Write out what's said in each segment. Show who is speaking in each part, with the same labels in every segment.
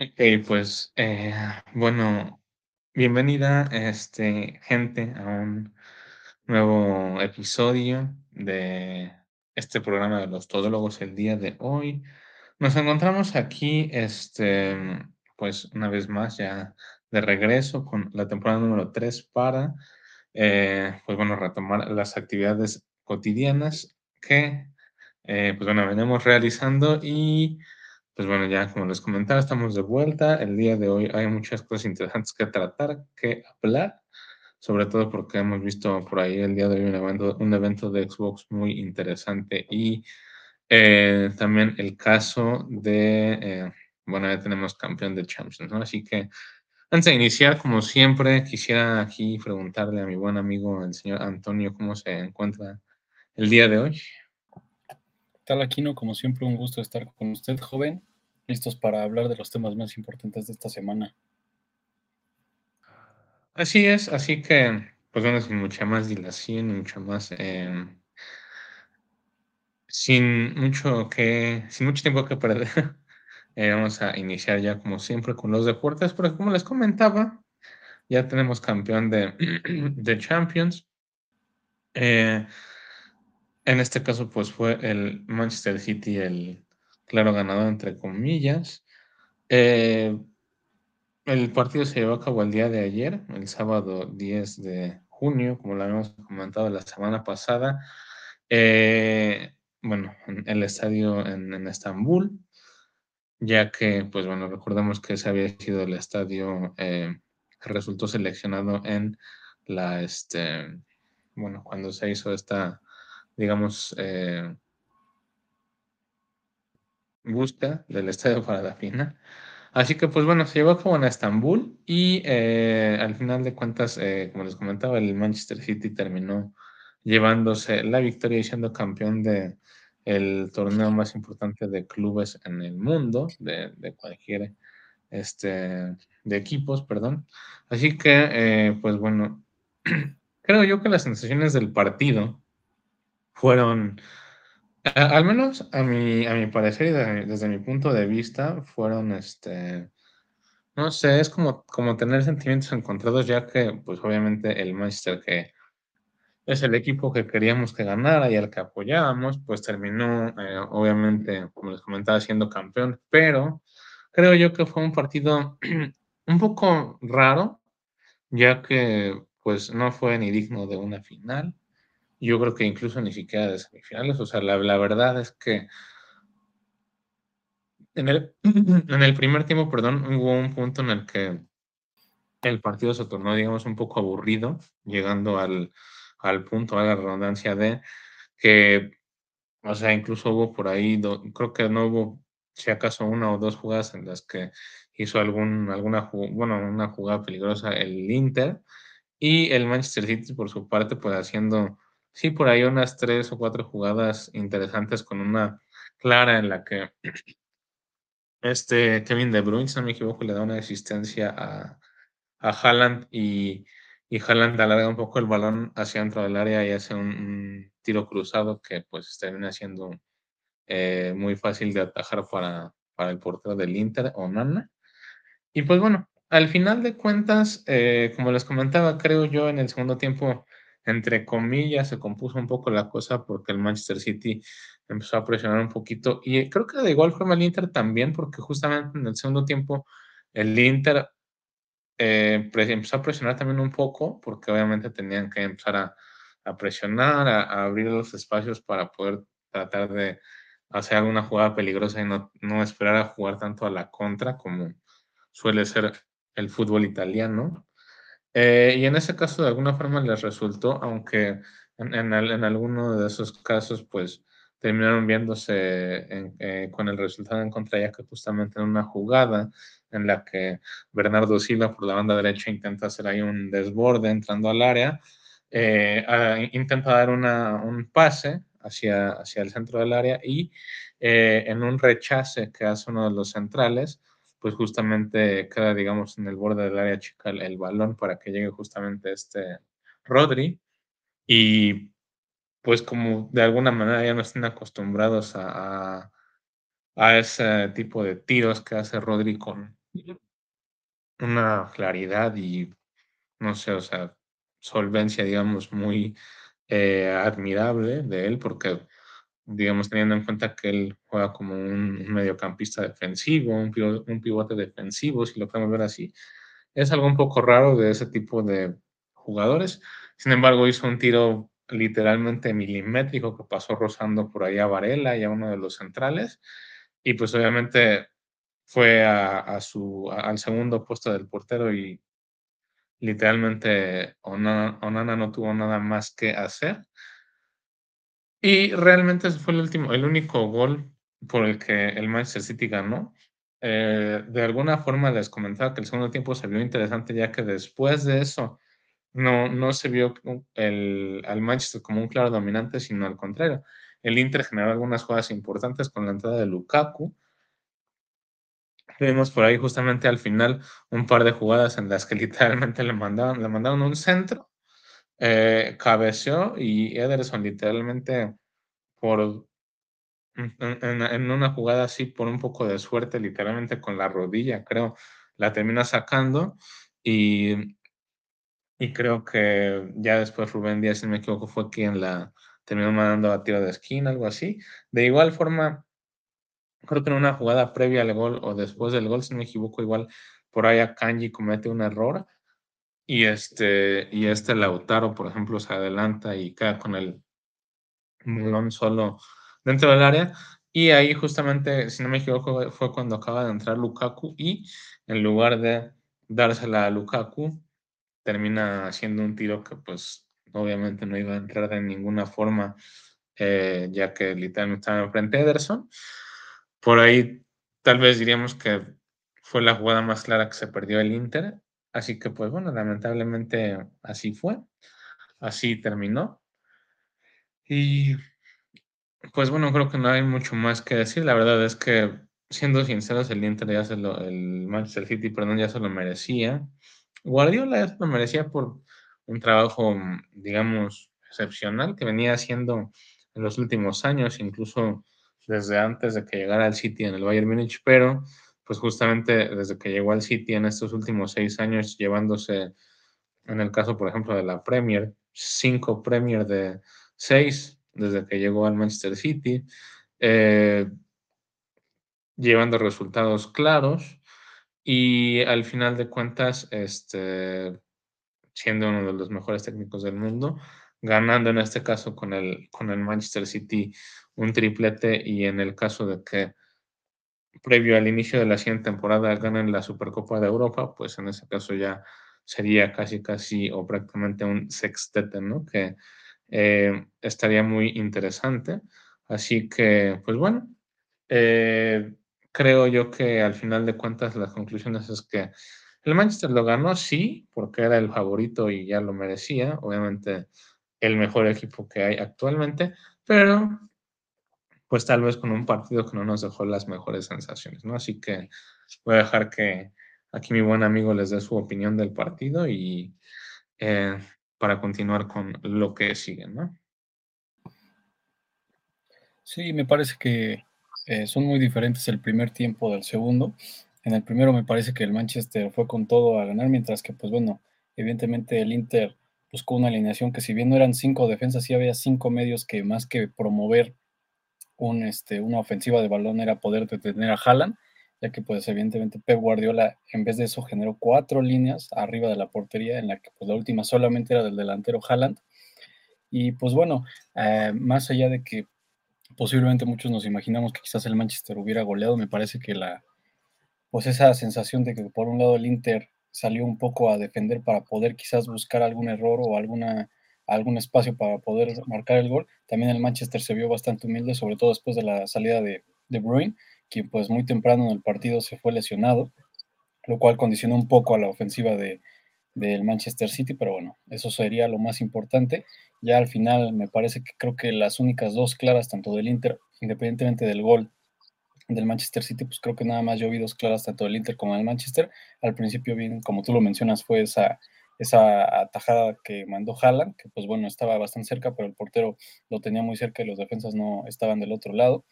Speaker 1: Ok, pues, eh, bueno, bienvenida, este, gente, a un nuevo episodio de este programa de los todólogos el día de hoy. Nos encontramos aquí, este, pues, una vez más ya de regreso con la temporada número 3 para, eh, pues, bueno, retomar las actividades cotidianas que, eh, pues, bueno, venimos realizando y pues bueno, ya como les comentaba, estamos de vuelta. El día de hoy hay muchas cosas interesantes que tratar, que hablar, sobre todo porque hemos visto por ahí el día de hoy un evento, un evento de Xbox muy interesante y eh, también el caso de, eh, bueno, ya tenemos campeón de Champions, ¿no? Así que antes de iniciar, como siempre, quisiera aquí preguntarle a mi buen amigo, el señor Antonio, cómo se encuentra el día de hoy
Speaker 2: tal, Aquino? Como siempre, un gusto estar con usted, joven. Listos para hablar de los temas más importantes de esta semana.
Speaker 1: Así es, así que, pues bueno, sin mucha más dilación, mucha más. Eh, sin mucho que. Sin mucho tiempo que perder. Eh, vamos a iniciar ya, como siempre, con los deportes, porque como les comentaba, ya tenemos campeón de, de Champions. Eh, en este caso, pues fue el Manchester City el claro ganador, entre comillas. Eh, el partido se llevó a cabo el día de ayer, el sábado 10 de junio, como lo habíamos comentado la semana pasada. Eh, bueno, en el estadio en, Estambul, ya que, pues bueno, recordemos que ese había sido el estadio eh, que resultó seleccionado en la, este, bueno, cuando se hizo esta digamos, eh, busca del estadio para la final. Así que, pues bueno, se llevó a en Estambul y eh, al final de cuentas, eh, como les comentaba, el Manchester City terminó llevándose la victoria y siendo campeón de el torneo más importante de clubes en el mundo, de, de cualquier, este, de equipos, perdón. Así que, pues bueno, creo yo que las sensaciones del partido fueron, al menos a mi, a mi parecer y desde mi punto de vista, fueron, este, no sé, es como, como tener sentimientos encontrados, ya que, pues obviamente el Manchester que es el equipo que queríamos que ganara y al que apoyábamos, pues terminó, eh, obviamente, como les comentaba, siendo campeón, pero creo yo que fue un partido un poco raro, ya que pues no fue ni digno de una final. Yo creo que incluso ni siquiera de semifinales. O sea, la, verdad es que en el, en el primer tiempo, perdón, hubo un punto en el que el partido se tornó, digamos, un poco aburrido, llegando al, al punto, a la redundancia de que, o sea, incluso hubo por ahí, creo que no hubo, si acaso, una o dos jugadas en las que hizo algún, alguna, bueno, una jugada peligrosa el Inter y el Manchester City, por su parte, pues haciendo Sí, por ahí unas tres o cuatro jugadas interesantes con una clara en la que este Kevin De Bruyne, si no me equivoco, le da una asistencia a, a Haaland y, y Haaland alarga un poco el balón hacia dentro del área y hace un, tiro cruzado que pues termina siendo eh, muy fácil de atajar para, para el portero del Inter, Onana. Y pues bueno, al final de cuentas, eh, como les comentaba, creo yo en el segundo tiempo entre comillas, se compuso un poco la cosa porque el Manchester City empezó a presionar un poquito y creo que de igual forma el Inter también porque justamente en el segundo tiempo el Inter eh, empezó a presionar también un poco porque obviamente tenían que empezar a, presionar, a, abrir los espacios para poder tratar de hacer alguna jugada peligrosa y no, no esperar a jugar tanto a la contra como suele ser el fútbol italiano. Eh, y en ese caso, de alguna forma les resultó, aunque en, en, en alguno de esos casos, pues terminaron viéndose eh, con el resultado en contra, ya que justamente en una jugada en la que Bernardo Silva por la banda derecha intenta hacer ahí un desborde entrando al área, eh, intenta dar una, un pase hacia, hacia el centro del área y en un rechace que hace uno de los centrales, pues justamente queda, digamos, en el borde del área chica el, balón para que llegue justamente este Rodri. Y pues como de alguna manera ya no están acostumbrados a, a, ese tipo de tiros que hace Rodri con una claridad y, no sé, o sea, solvencia, digamos, muy eh, admirable de él, porque, digamos, teniendo en cuenta que él juega como un, mediocampista defensivo, un, un pivote defensivo, si lo podemos ver así, es algo un poco raro de ese tipo de jugadores. Sin embargo, hizo un tiro literalmente milimétrico que pasó rozando por ahí a Varela y a uno de los centrales. Y pues obviamente fue a, su, al segundo puesto del portero y literalmente Onana, no tuvo nada más que hacer. Y realmente ese fue el último, el único gol por el que el Manchester City ganó. Eh, de alguna forma les comentaba que el segundo tiempo se vio interesante ya que después de eso no, no se vio el, al Manchester como un claro dominante, sino al contrario. El Inter generó algunas jugadas importantes con la entrada de Lukaku. Vimos por ahí justamente al final un par de jugadas en las que literalmente le mandaron, le mandaron un centro, eh, cabeceó y Ederson literalmente por en, en, una jugada así por un poco de suerte, literalmente con la rodilla, creo, la termina sacando y y creo que ya después Rubén Díaz, si no me equivoco, fue quien la terminó mandando a tiro de esquina, algo así. De igual forma, creo que en una jugada previa al gol o después del gol, si no me equivoco, igual por ahí a Kanji comete un error y este, y este Lautaro, por ejemplo, se adelanta y queda con el balón solo dentro del área. Y ahí justamente, si no me equivoco, fue cuando acaba de entrar Lukaku y en lugar de dársela a Lukaku, termina haciendo un tiro que pues obviamente no iba a entrar de ninguna forma, eh, ya que literalmente estaba enfrente de Ederson. Por ahí tal vez diríamos que fue la jugada más clara que se perdió el Inter. Así que pues bueno, lamentablemente así fue. Así terminó. Y pues bueno, creo que no hay mucho más que decir. La verdad es que, siendo sinceros, el Inter ya se lo, el Manchester City, perdón, ya se lo merecía. Guardiola lo merecía por un trabajo, digamos, excepcional que venía haciendo en los últimos años, incluso desde antes de que llegara al City en el Bayern Múnich, pero pues justamente desde que llegó al City en estos últimos seis años, llevándose, en el caso, por ejemplo, de la Premier, cinco Premier de seis desde que llegó al Manchester City, eh, llevando resultados claros y al final de cuentas, este, siendo uno de los mejores técnicos del mundo, ganando en este caso con el, con el Manchester City un triplete y en el caso de que previo al inicio de la siguiente temporada ganen la Supercopa de Europa, pues en ese caso ya sería casi casi o prácticamente un sextete, ¿no? Que eh, estaría muy interesante. Así que, pues bueno, eh, creo yo que al final de cuentas las conclusiones es que el Manchester lo ganó, sí, porque era el favorito y ya lo merecía, obviamente el mejor equipo que hay actualmente, pero pues tal vez con un partido que no nos dejó las mejores sensaciones, ¿no? Así que voy a dejar que aquí mi buen amigo les dé su opinión del partido y eh, para continuar con lo que sigue, ¿no?
Speaker 2: Sí, me parece que eh, son muy diferentes el primer tiempo del segundo. En el primero me parece que el Manchester fue con todo a ganar, mientras que, pues bueno, evidentemente el Inter buscó una alineación que si bien no eran cinco defensas, sí había cinco medios que más que promover un, este, una ofensiva de balón era poder detener a Haaland, ya que pues evidentemente Pep Guardiola en vez de eso generó cuatro líneas arriba de la portería, en la que pues la última solamente era del delantero Haaland. Y pues bueno, eh, más allá de que posiblemente muchos nos imaginamos que quizás el Manchester hubiera goleado. Me parece que la, pues esa sensación de que por un lado el Inter salió un poco a defender para poder quizás buscar algún error o alguna, algún espacio para poder marcar el gol. También el Manchester se vio bastante humilde, sobre todo después de la salida de, de Bruin, quien pues muy temprano en el partido se fue lesionado, lo cual condicionó un poco a la ofensiva de, del Manchester City, pero bueno, eso sería lo más importante. Ya al final me parece que creo que las únicas dos claras, tanto del Inter, independientemente del gol del Manchester City, pues creo que nada más yo vi dos claras tanto del Inter como del Manchester. Al principio, bien, como tú lo mencionas, fue esa esa atajada que mandó Haaland, que pues bueno, estaba bastante cerca, pero el portero lo tenía muy cerca y los defensas no estaban del otro lado.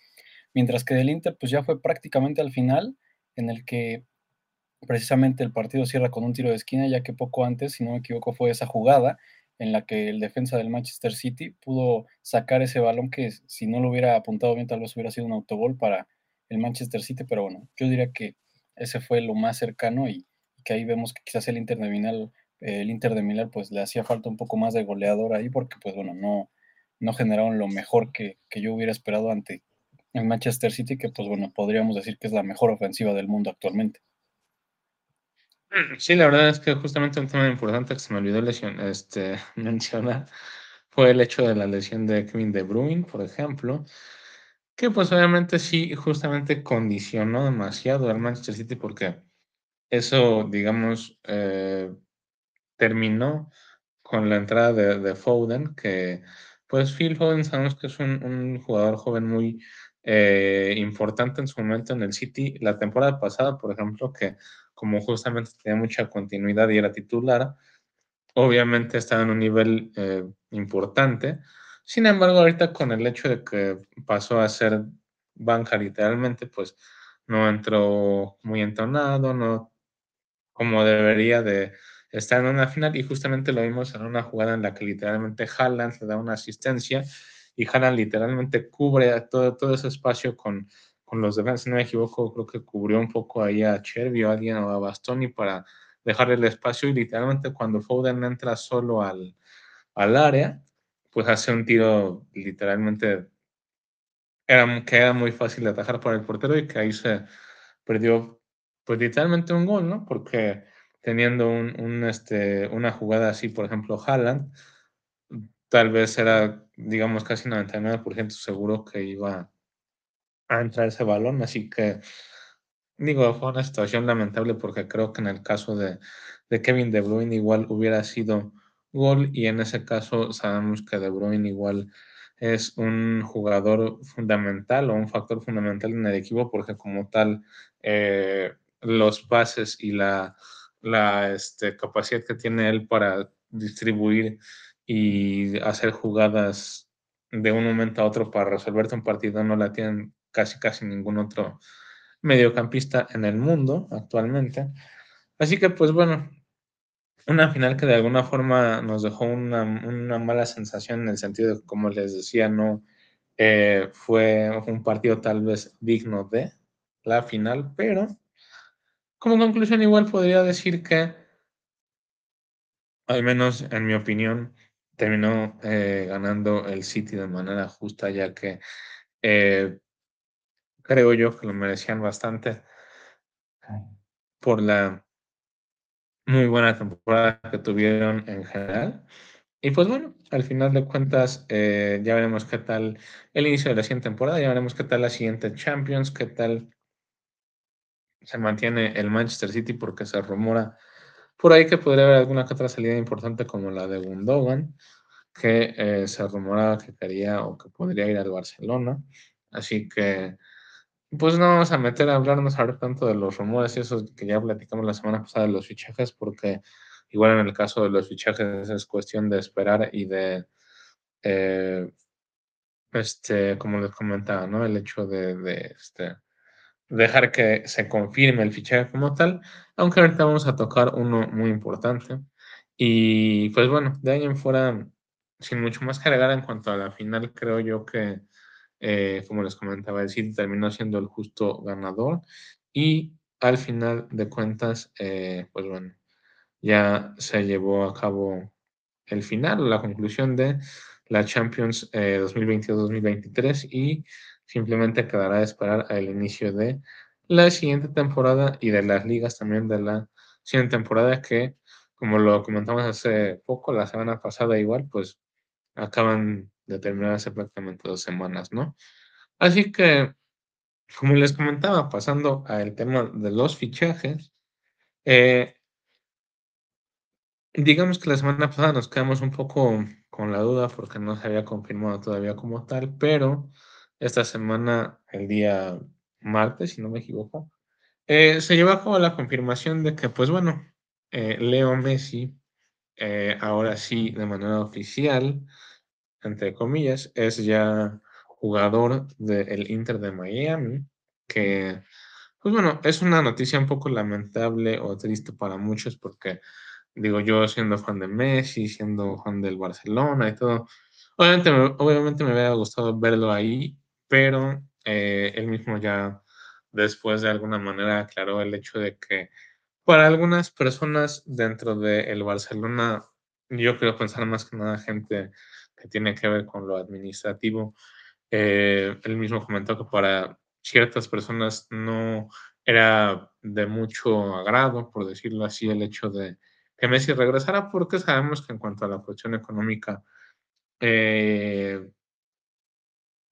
Speaker 2: Mientras que del Inter, pues ya fue prácticamente al final, en el que precisamente el partido cierra con un tiro de esquina, ya que poco antes, si no me equivoco, fue esa jugada en la que el defensa del Manchester City pudo sacar ese balón que si no lo hubiera apuntado bien tal vez hubiera sido un autogol para el Manchester City, pero bueno, yo diría que ese fue lo más cercano y, que ahí vemos que quizás el Inter de el Inter de Milán pues le hacía falta un poco más de goleador ahí porque pues bueno, no, no generaron lo mejor que, que yo hubiera esperado ante el Manchester City, que pues bueno, podríamos decir que es la mejor ofensiva del mundo actualmente.
Speaker 1: Mm, sí, la verdad es que justamente un tema importante que se me olvidó lesión, este, mencionar fue el hecho de la lesión de Kevin De Bruyne, por ejemplo, que pues obviamente sí, justamente condicionó demasiado al Manchester City porque eso, digamos, eh, terminó con la entrada de, Foden, que pues Phil Foden sabemos que es un, jugador joven muy eh, importante en su momento en el City. La temporada pasada, por ejemplo, que como justamente tenía mucha continuidad y era titular, obviamente estaba en un nivel eh, importante. Sin embargo, ahorita con el hecho de que pasó a ser banca literalmente, pues no entró muy entonado, no como debería de estar en una final y justamente lo vimos en una jugada en la que literalmente Haaland le da una asistencia y Haaland literalmente cubre todo, todo ese espacio con con los defensas, si no me equivoco, creo que cubrió un poco ahí a Chervi o a alguien o a Bastoni para dejar el espacio y literalmente cuando Foden entra solo al, al área, pues hace un tiro literalmente era, que era muy fácil de atajar para el portero y que ahí se perdió pues literalmente un gol, ¿no? Porque teniendo un, un, este, una jugada así, por ejemplo, Haaland, tal vez era, digamos, casi 99% seguro que iba a entrar ese balón, así que digo, fue una situación lamentable porque creo que en el caso de, Kevin De Bruyne igual hubiera sido gol y en ese caso sabemos que De Bruyne igual es un jugador fundamental o un factor fundamental en el equipo porque como tal eh, los pases y la, la este, capacidad que tiene él para distribuir y hacer jugadas de un momento a otro para resolverte un partido no la tienen casi casi ningún otro mediocampista en el mundo actualmente. Así que pues bueno, una final que de alguna forma nos dejó una, mala sensación en el sentido de, como les decía, no eh, fue un partido tal vez digno de la final, pero como conclusión igual podría decir que, al menos en mi opinión, terminó eh, ganando el City de manera justa, ya que eh, creo yo que lo merecían bastante por la muy buena temporada que tuvieron en general. Y pues bueno, al final de cuentas, eh, ya veremos qué tal el inicio de la siguiente temporada, ya veremos qué tal la siguiente Champions, qué tal se mantiene el Manchester City, porque se rumora por ahí que podría haber alguna otra salida importante como la de Gundogan, que eh, se rumoraba que quería o que podría ir al Barcelona. Así que pues no vamos a meter a hablarnos ahora tanto de los rumores y eso que ya platicamos la semana pasada de los fichajes, porque igual en el caso de los fichajes es cuestión de esperar y de, eh, este, como les comentaba, ¿no? El hecho de, de este, dejar que se confirme el fichaje como tal, aunque ahorita vamos a tocar uno muy importante. Y pues bueno, de ahí en fuera, sin mucho más que agregar en cuanto a la final, creo yo que eh, como les comentaba, el City terminó siendo el justo ganador y al final de cuentas, eh, pues bueno, ya se llevó a cabo el final, la conclusión de la Champions 2022-2023 eh, y simplemente quedará a esperar el inicio de la siguiente temporada y de las ligas también de la siguiente temporada que, como lo comentamos hace poco, la semana pasada igual, pues acaban de terminar hace prácticamente dos semanas, ¿no? Así que, como les comentaba, pasando al tema de los fichajes, eh, digamos que la semana pasada nos quedamos un poco con la duda porque no se había confirmado todavía como tal, pero esta semana, el día martes, si no me equivoco, eh, se llevó a cabo la confirmación de que, pues bueno, eh, Leo Messi eh, ahora sí, de manera oficial, entre comillas, es ya jugador del Inter de Miami, que, pues bueno, es una noticia un poco lamentable o triste para muchos porque, digo, yo siendo fan de Messi, siendo fan del Barcelona y todo, obviamente, obviamente me hubiera gustado verlo ahí, pero eh, él mismo ya después de alguna manera aclaró el hecho de que para algunas personas dentro del Barcelona, yo quiero pensar más que nada gente que tiene que ver con lo administrativo, eh, él mismo comentó que para ciertas personas no era de mucho agrado, por decirlo así, el hecho de que Messi regresara, porque sabemos que en cuanto a la cuestión económica, eh,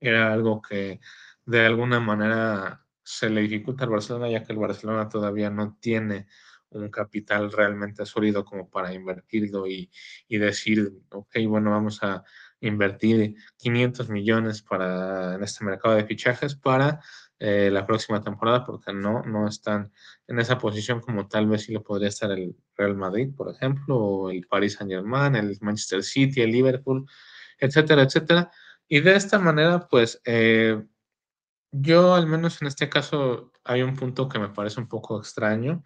Speaker 1: era algo que de alguna manera se le dificulta al Barcelona, ya que el Barcelona todavía no tiene un capital realmente sólido como para invertirlo y, y decir, ok, bueno, vamos a invertir 500 millones para, en este mercado de fichajes para eh, la próxima temporada, porque no, no están en esa posición como tal vez sí lo podría estar el Real Madrid, por ejemplo, o el Paris Saint Germain, el Manchester City, el Liverpool, etcétera, etcétera. Y de esta manera, pues, eh, yo al menos en este caso hay un punto que me parece un poco extraño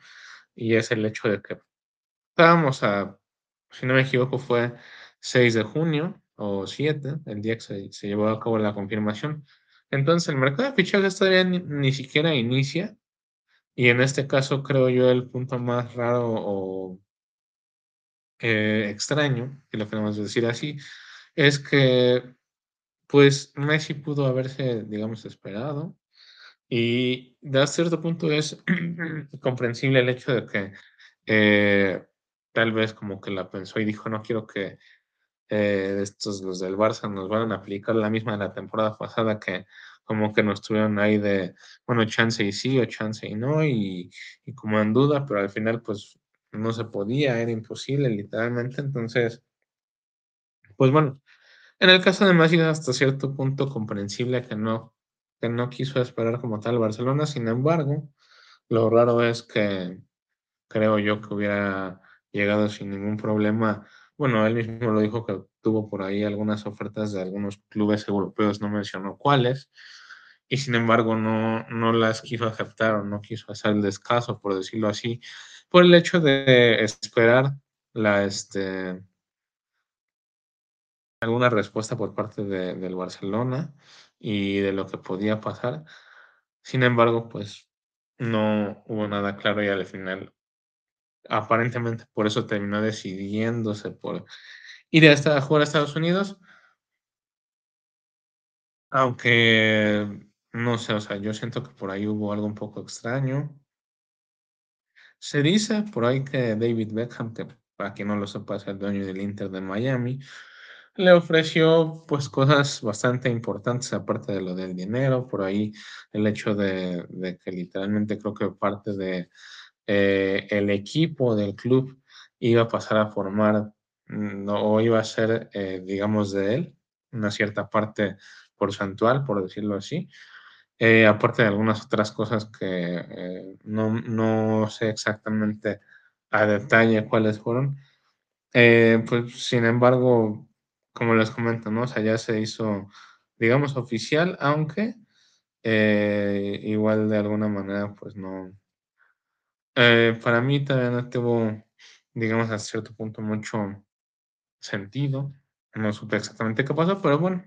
Speaker 1: y es el hecho de que estábamos a, si no me equivoco, fue 6 de junio o 7, el día que se, llevó a cabo la confirmación. Entonces, el mercado de fichajes todavía ni, siquiera inicia. Y en este caso, creo yo, el punto más raro o eh, extraño, que lo queremos decir así, es que, pues, Messi pudo haberse, digamos, esperado. Y de cierto punto es comprensible el hecho de que eh, tal vez como que la pensó y dijo, no quiero que eh, estos, los del Barça, nos van a aplicar la misma de la temporada pasada que como que nos tuvieron ahí de, bueno, chance y sí o chance y no, y, y como en duda, pero al final pues no se podía, era imposible literalmente, entonces, pues bueno, en el caso de Messi hasta cierto punto comprensible que no, que no quiso esperar como tal Barcelona, sin embargo, lo raro es que creo yo que hubiera llegado sin ningún problema. Bueno, él mismo lo dijo que tuvo por ahí algunas ofertas de algunos clubes europeos, no mencionó cuáles, y sin embargo no, no las quiso aceptar o no quiso hacer el descaso, por decirlo así, por el hecho de esperar la, este, alguna respuesta por parte de, del Barcelona y de lo que podía pasar. Sin embargo, pues no hubo nada claro y al final aparentemente por eso terminó decidiéndose por ir a, jugar a Estados Unidos. Aunque, no sé, o sea, yo siento que por ahí hubo algo un poco extraño. Se dice por ahí que David Beckham, que para quien no lo sepa es el dueño del Inter de Miami, le ofreció pues cosas bastante importantes aparte de lo del dinero, por ahí el hecho de, de que literalmente creo que parte de eh, el equipo del club iba a pasar a formar mm, o iba a ser, eh, digamos, de él, una cierta parte porcentual, por decirlo así. Eh, aparte de algunas otras cosas que no, no, sé exactamente a detalle cuáles fueron. pues sin embargo, como les comento, ¿no? O sea, ya se hizo, digamos, oficial, aunque igual de alguna manera, pues no, eh, para mí todavía no tuvo, digamos, a cierto punto mucho sentido. No supe exactamente qué pasó, pero bueno,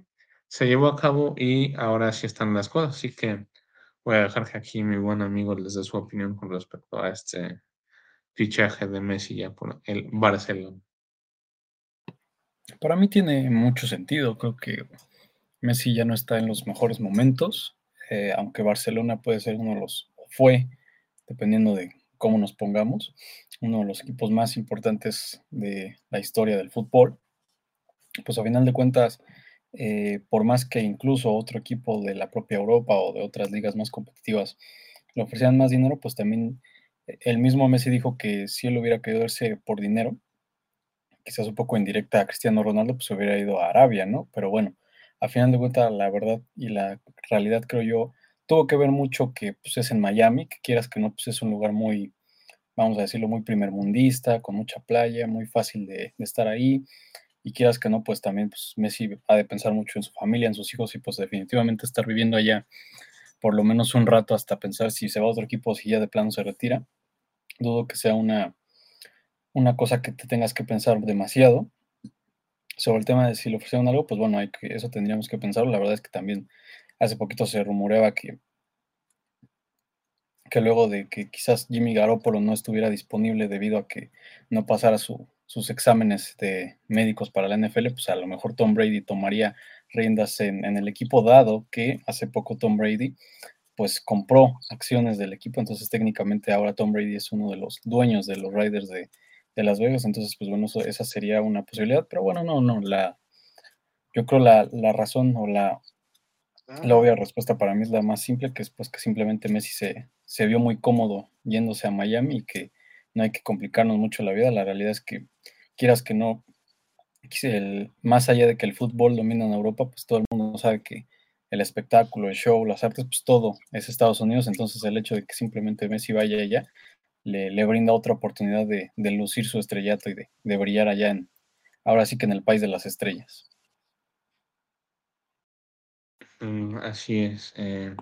Speaker 1: se llevó a cabo y ahora sí están las cosas. Así que voy a dejar que aquí mi buen amigo les dé su opinión con respecto a este fichaje de Messi ya por el Barcelona.
Speaker 2: Para mí tiene mucho sentido. Creo que Messi ya no está en los mejores momentos, eh, aunque Barcelona puede ser uno de los, fue, dependiendo de cómo nos pongamos, uno de los equipos más importantes de la historia del fútbol. Pues a final de cuentas, eh, por más que incluso otro equipo de la propia Europa o de otras ligas más competitivas le ofrecieran más dinero, pues también eh, el mismo Messi dijo que si él hubiera querido irse por dinero, quizás un poco en directa a Cristiano Ronaldo, pues hubiera ido a Arabia, ¿no? Pero bueno, a final de cuentas, la verdad y la realidad, creo yo, tuvo que ver mucho que pues, es en Miami, que quieras que no, pues es un lugar muy, vamos a decirlo, muy primermundista, con mucha playa, muy fácil de, estar ahí. Y quieras que no, pues también pues, Messi ha de pensar mucho en su familia, en sus hijos y pues definitivamente estar viviendo allá por lo menos un rato hasta pensar si se va a otro equipo o si ya de plano se retira. Dudo que sea una, una cosa que te tengas que pensar demasiado. Sobre el tema de si le ofrecieron algo, pues bueno, eso tendríamos que pensarlo. La verdad es que también hace poquito se rumoreaba que, que luego de que quizás Jimmy Garoppolo no estuviera disponible debido a que no pasara sus exámenes de médicos para la NFL, pues a lo mejor Tom Brady tomaría riendas en, en, el equipo dado que hace poco Tom Brady pues compró acciones del equipo, entonces técnicamente ahora Tom Brady es uno de los dueños de los Raiders de, de Las Vegas, entonces pues bueno, esa sería una posibilidad, pero bueno, no, no, la, yo creo la, la razón o la, la obvia respuesta para mí es la más simple, que es pues que simplemente Messi se, se vio muy cómodo yéndose a Miami y que no hay que complicarnos mucho la vida, la realidad es que quieras que no, el, más allá de que el fútbol domina en Europa, pues todo el mundo sabe que el espectáculo, el show, las artes, pues todo es Estados Unidos, entonces el hecho de que simplemente Messi vaya allá le, brinda otra oportunidad de, lucir su estrellato y de, brillar allá en, ahora sí que en el país de las estrellas.
Speaker 1: Mm, así es. Eh,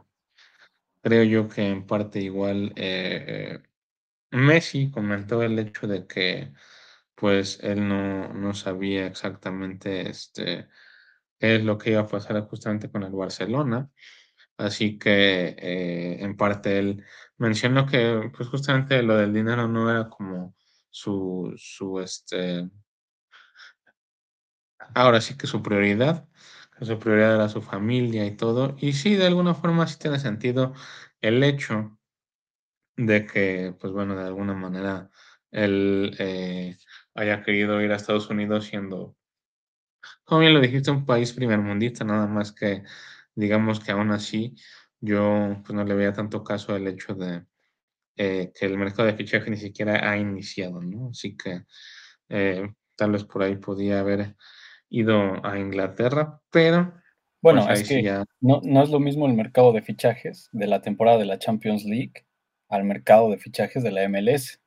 Speaker 1: creo yo que en parte igual eh, eh, Messi comentó el hecho de que pues él no, no sabía exactamente este es lo que iba a pasar justamente con el Barcelona. Así que en parte él mencionó que pues justamente lo del dinero no era como su, su este, ahora sí que su prioridad, que su prioridad era su familia y todo. Y sí, de alguna forma sí tiene sentido el hecho de que, pues bueno, de alguna manera él eh, haya querido ir a Estados Unidos siendo como bien lo dijiste, un país primermundista, nada más que digamos que aún así yo pues no le veía tanto caso al hecho de eh, que el mercado de fichaje ni siquiera ha iniciado, ¿no? Así que eh, tal vez por ahí podía haber ido a Inglaterra, pero
Speaker 2: bueno, pues, es que ya... no, no es lo mismo el mercado de fichajes de la temporada de la Champions League al mercado de fichajes de la MLS.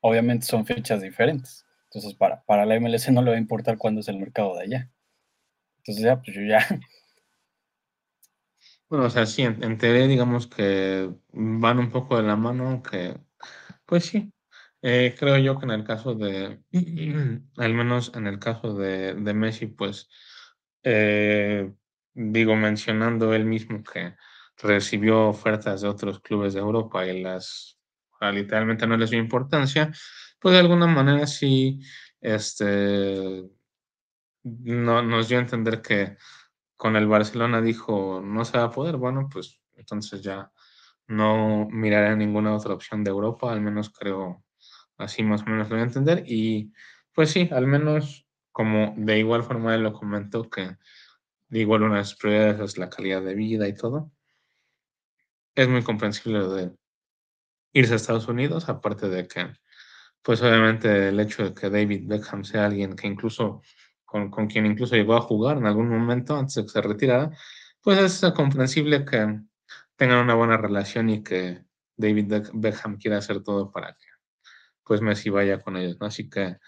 Speaker 2: Obviamente son fechas diferentes. Entonces, para, para la MLS no le va a importar cuándo es el mercado de allá. Entonces, ya, pues yo ya.
Speaker 1: Bueno, o sea, sí, en, teoría digamos que van un poco de la mano, que pues sí, eh, creo yo que en el caso de, al menos en el caso de, de Messi, pues eh, digo, mencionando él mismo que recibió ofertas de otros clubes de Europa y las literalmente no les dio importancia, pues de alguna manera sí, este, no, nos dio a entender que con el Barcelona dijo no se va a poder, bueno, pues entonces ya no miraré ninguna otra opción de Europa, al menos creo así más o menos lo voy a entender. Y pues sí, al menos como de igual forma lo comentó que de igual una de sus prioridades es la calidad de vida y todo. Es muy comprensible lo de irse a Estados Unidos, aparte de que pues obviamente el hecho de que David Beckham sea alguien que incluso con, quien incluso llegó a jugar en algún momento antes de que se retirara, pues es comprensible que tengan una buena relación y que David Beckham quiera hacer todo para que pues Messi vaya con ellos, ¿no? Así que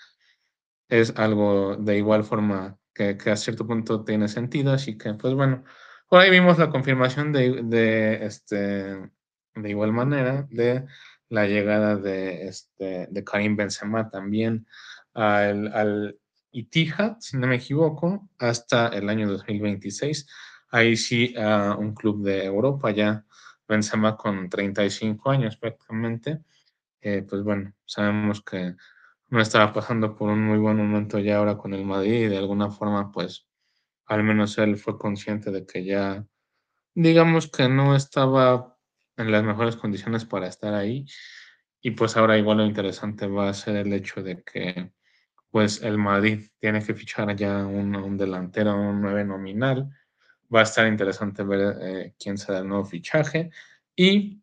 Speaker 1: es algo de igual forma que, que, a cierto punto tiene sentido, así que pues bueno, por ahí vimos la confirmación de, de este, de igual manera de la llegada de, este, de Karim Benzema también al Itihad, si no me equivoco, hasta el año 2026. Ahí sí, uh, un club de Europa ya, Benzema con 35 años prácticamente. Eh, pues bueno, sabemos que no estaba pasando por un muy buen momento ya ahora con el Madrid y de alguna forma pues al menos él fue consciente de que ya digamos que no estaba en las mejores condiciones para estar ahí. Y pues ahora igual lo interesante va a ser el hecho de que pues el Madrid tiene que fichar ya un, un delantero, un 9 nominal. Va a estar interesante ver eh, quién será el nuevo fichaje. Y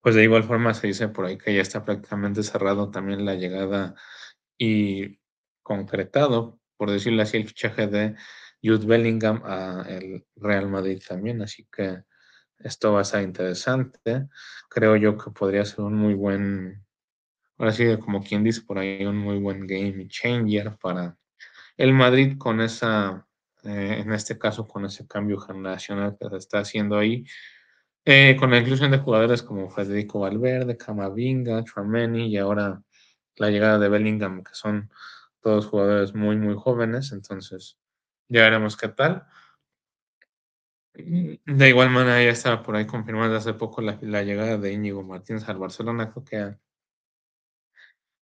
Speaker 1: pues de igual forma se dice por ahí que ya está prácticamente cerrado también la llegada y concretado, por decirlo así, el fichaje de Jude Bellingham a el Real Madrid también. Así que esto va a ser interesante. Creo yo que podría ser un muy buen, ahora sí, como quien dice por ahí, un muy buen game changer para el Madrid con esa, eh, en este caso, con ese cambio generacional que se está haciendo ahí, eh, con la inclusión de jugadores como Federico Valverde, Camavinga, Trameni y ahora la llegada de Bellingham, que son todos jugadores muy, muy jóvenes, entonces ya veremos qué tal. De igual manera, ya estaba por ahí confirmada hace poco la, llegada de Íñigo Martínez al Barcelona, creo que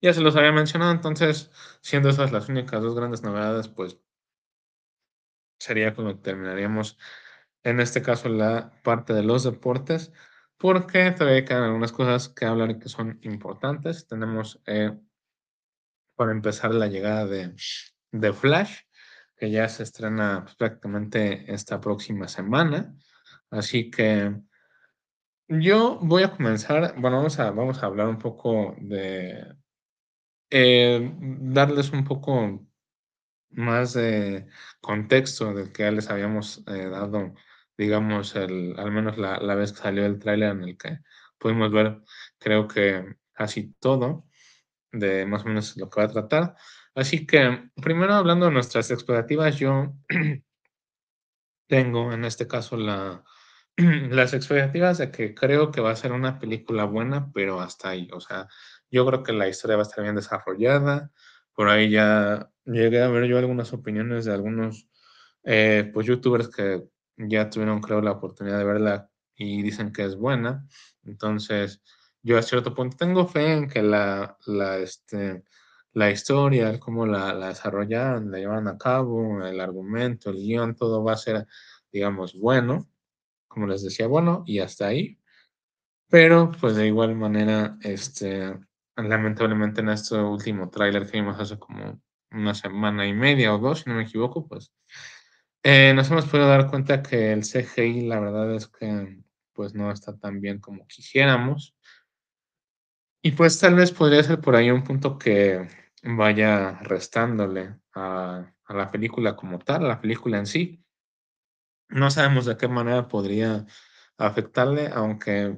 Speaker 1: ya se los había mencionado, entonces, siendo esas las únicas dos grandes novedades, pues sería como terminaríamos en este caso la parte de los deportes, porque todavía quedan algunas cosas que hablar y que son importantes. Tenemos, eh, para empezar, la llegada de, de Flash, que ya se estrena pues, prácticamente esta próxima semana. Así que yo voy a comenzar, bueno, vamos a, vamos a hablar un poco de, eh, darles un poco más de contexto del que ya les habíamos eh, dado, digamos, el, al menos la, la vez que salió el tráiler en el que pudimos ver, creo que casi todo de más o menos lo que va a tratar. Así que, primero hablando de nuestras expectativas, yo tengo en este caso la, las expectativas de que creo que va a ser una película buena, pero hasta ahí. O sea, yo creo que la historia va a estar bien desarrollada. Por ahí ya llegué a ver yo algunas opiniones de algunos eh, pues, youtubers que ya tuvieron, creo, la oportunidad de verla y dicen que es buena. Entonces, yo a cierto punto tengo fe en que la, la, este, la historia, cómo la, la desarrollaron, la llevaron a cabo, el argumento, el guion, todo va a ser, digamos, bueno, como les decía, bueno, y hasta ahí. Pero, pues de igual manera, este, lamentablemente en este último tráiler que vimos hace como una semana y media o dos, si no me equivoco, pues eh, nos hemos podido dar cuenta que el CGI, la verdad es que pues no está tan bien como quisiéramos. Y pues tal vez podría ser por ahí un punto que vaya restándole a, a la película como tal, a la película en sí. No sabemos de qué manera podría afectarle, aunque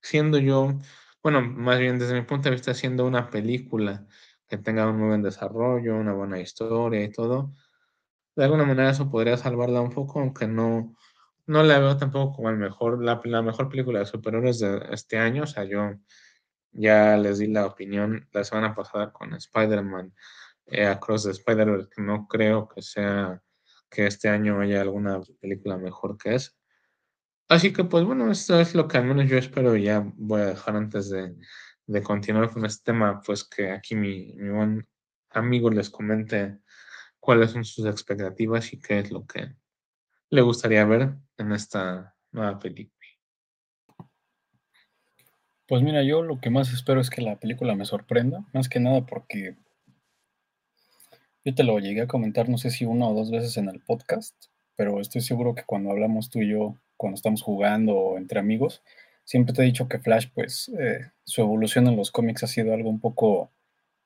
Speaker 1: siendo yo, bueno, más bien desde mi punto de vista, siendo una película que tenga un muy buen desarrollo, una buena historia y todo, de alguna manera eso podría salvarla un poco, aunque no, no la veo tampoco como el mejor, la, mejor película de superhéroes de este año. O sea, yo ya les di la opinión la semana pasada con Spider-Man eh, Across the Spider-Verse, que no creo que sea que este año haya alguna película mejor que esa. Así que, pues bueno, esto es lo que al menos yo espero y ya voy a dejar antes de, de continuar con este tema, pues que aquí mi, mi buen amigo les comente cuáles son sus expectativas y qué es lo que le gustaría ver en esta nueva película.
Speaker 2: Pues mira, yo lo que más espero es que la película me sorprenda, más que nada porque yo te lo llegué a comentar, no sé si una o dos veces en el podcast, pero estoy seguro que cuando hablamos tú y yo, cuando estamos jugando o entre amigos, siempre te he dicho que Flash, pues eh, su evolución en los cómics ha sido algo un poco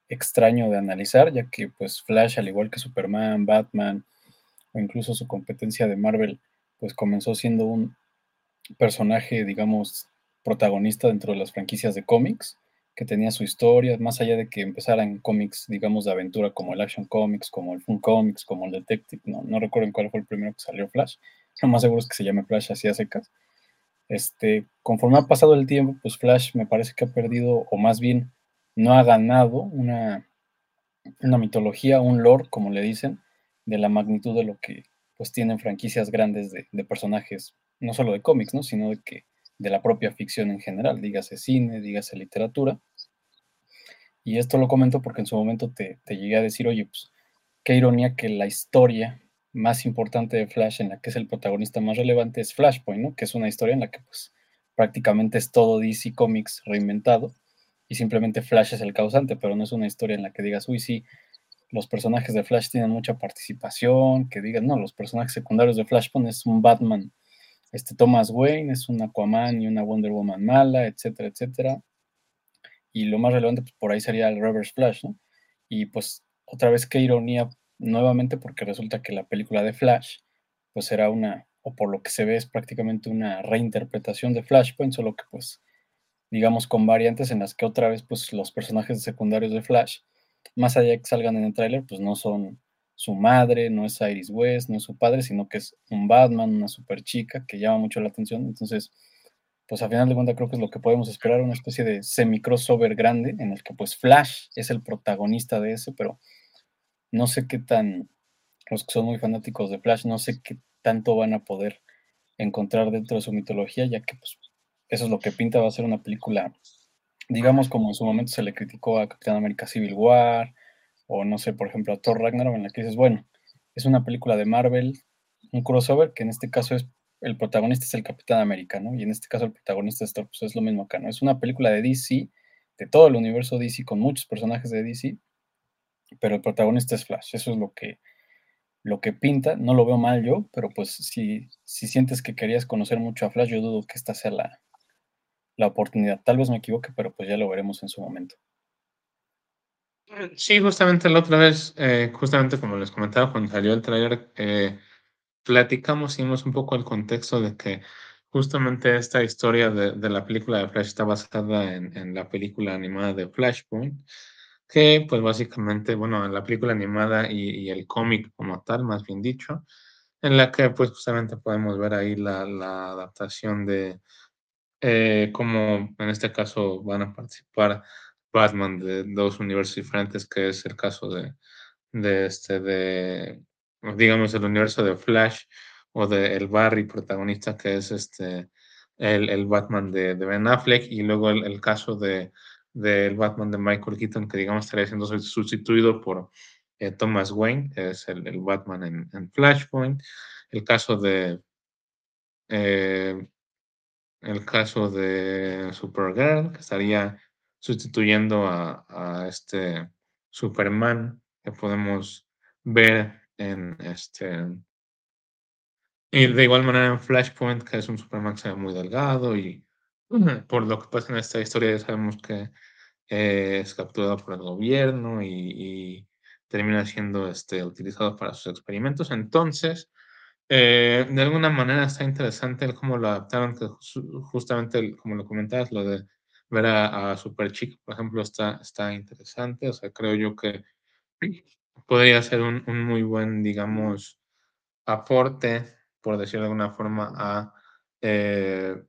Speaker 2: extraño de analizar, ya que pues Flash, al igual que Superman, Batman o incluso su competencia de Marvel, pues comenzó siendo un personaje, digamos, protagonista dentro de las franquicias de cómics, que tenía su historia, más allá de que empezara en cómics, digamos, de aventura como el Action Comics, como el Fun Comics, como el Detective, no, no recuerdo cuál fue el primero que salió Flash, lo más seguro es que se llame Flash así a secas. Este, conforme ha pasado el tiempo, pues Flash me parece que ha perdido, o más bien no ha ganado una, una mitología, un lore, como le dicen, de la magnitud de lo que pues tienen franquicias grandes de, personajes, no solo de cómics, ¿no? sino de que de la propia ficción en general, dígase cine, dígase literatura. Y esto lo comento porque en su momento te, te llegué a decir, oye, pues qué ironía que la historia más importante de Flash, en la que es el protagonista más relevante, es Flashpoint, ¿no? Que es una historia en la que pues prácticamente es todo DC Comics reinventado y simplemente Flash es el causante, pero no es una historia en la que digas, uy, sí, los personajes de Flash tienen mucha participación, que digan, no, los personajes secundarios de Flashpoint es un Batman, este Thomas Wayne, es un Aquaman y una Wonder Woman mala, etcétera, etcétera. Y lo más relevante, pues por ahí sería el Reverse Flash, ¿no? Y pues otra vez qué ironía, nuevamente, porque resulta que la película de Flash, pues será una, o por lo que se ve, es prácticamente una reinterpretación de Flashpoint, solo que pues digamos, con variantes en las que otra vez, pues los personajes secundarios de Flash, más allá de que salgan en el tráiler, pues no son su madre, no es Iris West, no es su padre, sino que es un Batman, una super chica que llama mucho la atención. Entonces, pues a final de cuentas creo que es lo que podemos esperar, una especie de semi-crossover grande en el que pues Flash es el protagonista de eso, pero no sé qué tan, los que son muy fanáticos de Flash, no sé qué tanto van a poder encontrar dentro de su mitología, ya que pues eso es lo que pinta, va a ser una película, digamos como en su momento se le criticó a Capitán América Civil War, o no sé, por ejemplo, a Thor Ragnarok, en la que dices, bueno, es una película de Marvel, un crossover, que en este caso es, el protagonista es el Capitán América, ¿no? Y en este caso el protagonista es Thor, pues es lo mismo acá, ¿no? Es una película de DC, de todo el universo DC, con muchos personajes de DC, pero el protagonista es Flash, eso es lo que, lo que pinta, no lo veo mal yo, pero pues si, si sientes que querías conocer mucho a Flash, yo dudo que esta sea la, la oportunidad. Tal vez me equivoque, pero pues ya lo veremos en su momento.
Speaker 1: Sí, justamente la otra vez, eh, justamente como les comentaba, cuando salió el trailer, eh, platicamos, hicimos un poco el contexto de que justamente esta historia de, de la película de Flash está basada en, en, la película animada de Flashpoint, que pues básicamente, bueno, en la película animada y, el cómic como tal, más bien dicho, en la que pues justamente podemos ver ahí la, adaptación de eh, cómo en este caso van a participar Batman de dos universos diferentes, que es el caso de, este, de, digamos, el universo de Flash o de el Barry protagonista, que es este, el, el Batman de, Ben Affleck, y luego el caso de del Batman de Michael Keaton, que digamos estaría siendo sustituido por eh, Thomas Wayne, que es el, Batman en, en, Flashpoint, el caso de eh, el caso de Supergirl, que estaría sustituyendo a, a, este Superman que podemos ver en este. Y de igual manera en Flashpoint, que es un Superman que se ve muy delgado y por lo que pasa en esta historia ya sabemos que es capturado por el gobierno y, termina siendo este, utilizado para sus experimentos. Entonces, eh, de alguna manera está interesante el cómo lo adaptaron, que justamente como lo comentabas, lo de ver a, a Super Chico, por ejemplo, está, está interesante. O sea, creo yo que podría ser un, un muy buen, digamos, aporte, por decirlo de alguna forma, a eh,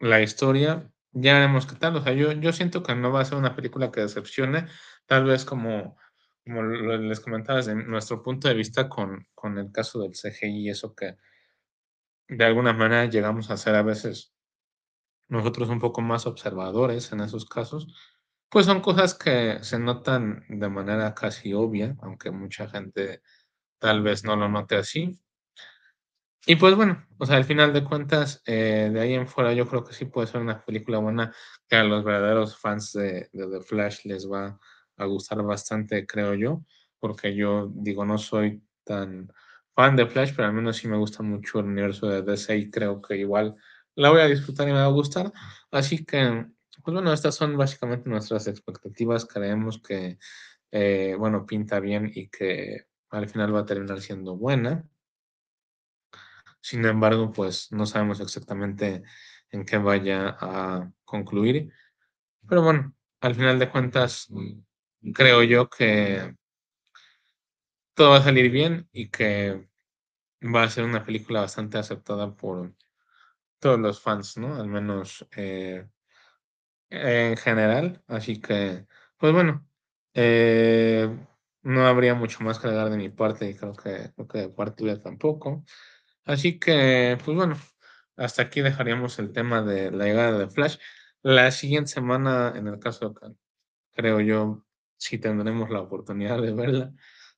Speaker 1: la historia. Ya veremos qué tal. O sea, yo, yo siento que no va a ser una película que decepcione. Tal vez como, como les comentaba desde nuestro punto de vista con, con el caso del CGI, eso que de alguna manera llegamos a ser a veces nosotros un poco más observadores en esos casos, pues son cosas que se notan de manera casi obvia, aunque mucha gente tal vez no lo note así. Y pues bueno, o sea, al final de cuentas, eh, de ahí en fuera yo creo que sí puede ser una película buena que a los verdaderos fans de, The Flash les va a gustar bastante, creo yo, porque yo digo, no soy tan fan de Flash, pero al menos sí me gusta mucho el universo de DC y creo que igual la voy a disfrutar y me va a gustar. Así que, pues bueno, estas son básicamente nuestras expectativas. Creemos que, eh, bueno, pinta bien y que al final va a terminar siendo buena. Sin embargo, pues no sabemos exactamente en qué vaya a concluir. Pero bueno, al final de cuentas, creo yo que todo va a salir bien y que va a ser una película bastante aceptada por todos los fans, ¿no? Al menos eh, en general. Así que, pues bueno, eh, no habría mucho más que agregar de mi parte y creo que, creo que de tuya tampoco. Así que, pues bueno, hasta aquí dejaríamos el tema de la llegada de Flash. La siguiente semana, en el caso de creo yo, sí tendremos la oportunidad de verla.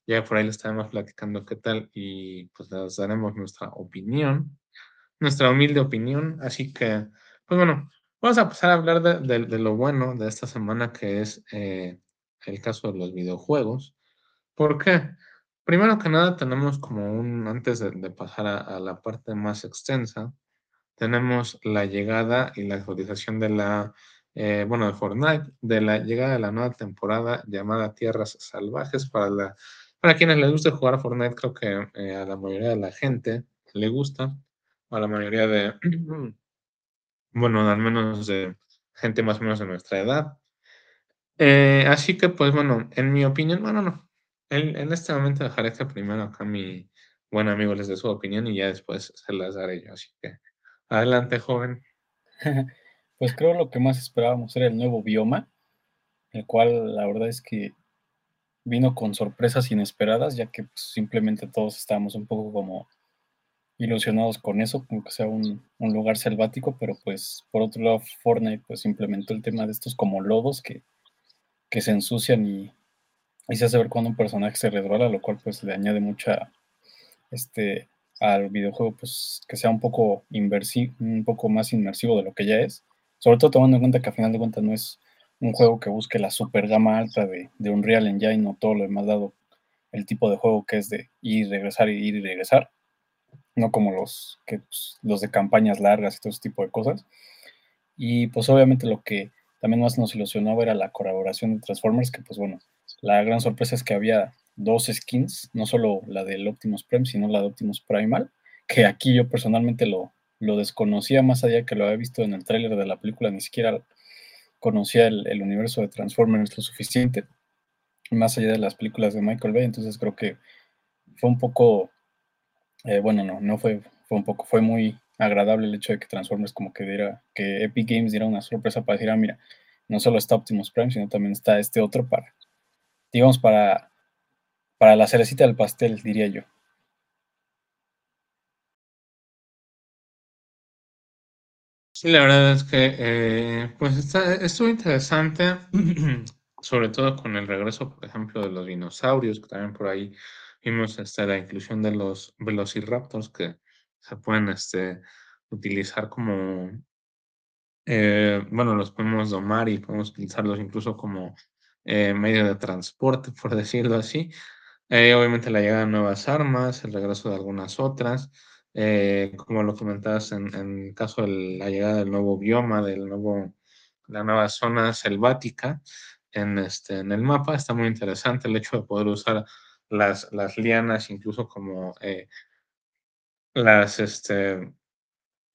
Speaker 1: Ya por ahí le estaremos platicando qué tal y pues les daremos nuestra opinión, nuestra humilde opinión. Así que, pues bueno, vamos a pasar a hablar de lo bueno de esta semana que es eh, el caso de los videojuegos. ¿Por qué? Primero que nada tenemos como un, antes de, pasar a, a, la parte más extensa, tenemos la llegada y la actualización de la, eh, bueno, de Fortnite, de la llegada de la nueva temporada llamada Tierras Salvajes para la para quienes les guste jugar a Fortnite, creo que eh, a la mayoría de la gente le gusta, a la mayoría de, bueno, al menos de gente más o menos de nuestra edad. Eh, así que, pues bueno, en mi opinión, bueno, no. En, en este momento dejaré que primero acá mi buen amigo les dé su opinión y ya después se las daré yo. Así que, adelante, joven.
Speaker 2: Pues creo lo que más esperábamos era el nuevo bioma, el cual la verdad es que vino con sorpresas inesperadas, ya que pues, simplemente todos estábamos un poco como ilusionados con eso, como que sea un, un, lugar selvático, pero pues por otro lado Fortnite pues implementó el tema de estos como lodos que, que se ensucian y, y, se hace ver cuando un personaje se resbala, lo cual pues le añade mucha, este, al videojuego pues que sea un poco inversivo, un poco más inmersivo de lo que ya es, sobre todo tomando en cuenta que a final de cuentas no es un juego que busque la super gama alta de, de Unreal Engine o todo lo demás dado el tipo de juego que es de ir y regresar y ir y regresar, no como los, que, pues, los de campañas largas y todo ese tipo de cosas. Y pues obviamente lo que también más nos ilusionaba era la colaboración de Transformers, que pues bueno, la gran sorpresa es que había dos skins, no solo la del Optimus Prime, sino la de Optimus Primal, que aquí yo personalmente lo, lo desconocía más allá que lo había visto en el tráiler de la película, ni siquiera conocía el, el, universo de Transformers lo suficiente, más allá de las películas de Michael Bay, entonces creo que fue un poco, eh, bueno, no, no fue, fue un poco, fue muy agradable el hecho de que Transformers como que diera, que Epic Games diera una sorpresa para decir, ah, mira, no solo está Optimus Prime, sino también está este otro para, digamos, para, para la cerecita del pastel, diría yo.
Speaker 1: Sí, la verdad es que eh, pues está, estuvo interesante, sobre todo con el regreso, por ejemplo, de los dinosaurios, que también por ahí vimos este, la inclusión de los velociraptors que se pueden este, utilizar como, eh, bueno, los podemos domar y podemos utilizarlos incluso como eh, medio de transporte, por decirlo así. Eh, obviamente la llegada de nuevas armas, el regreso de algunas otras. Eh, como lo comentabas en, el caso de la llegada del nuevo bioma, del nuevo, la nueva zona selvática en, este, en el mapa, está muy interesante el hecho de poder usar las, las lianas, incluso como las, este,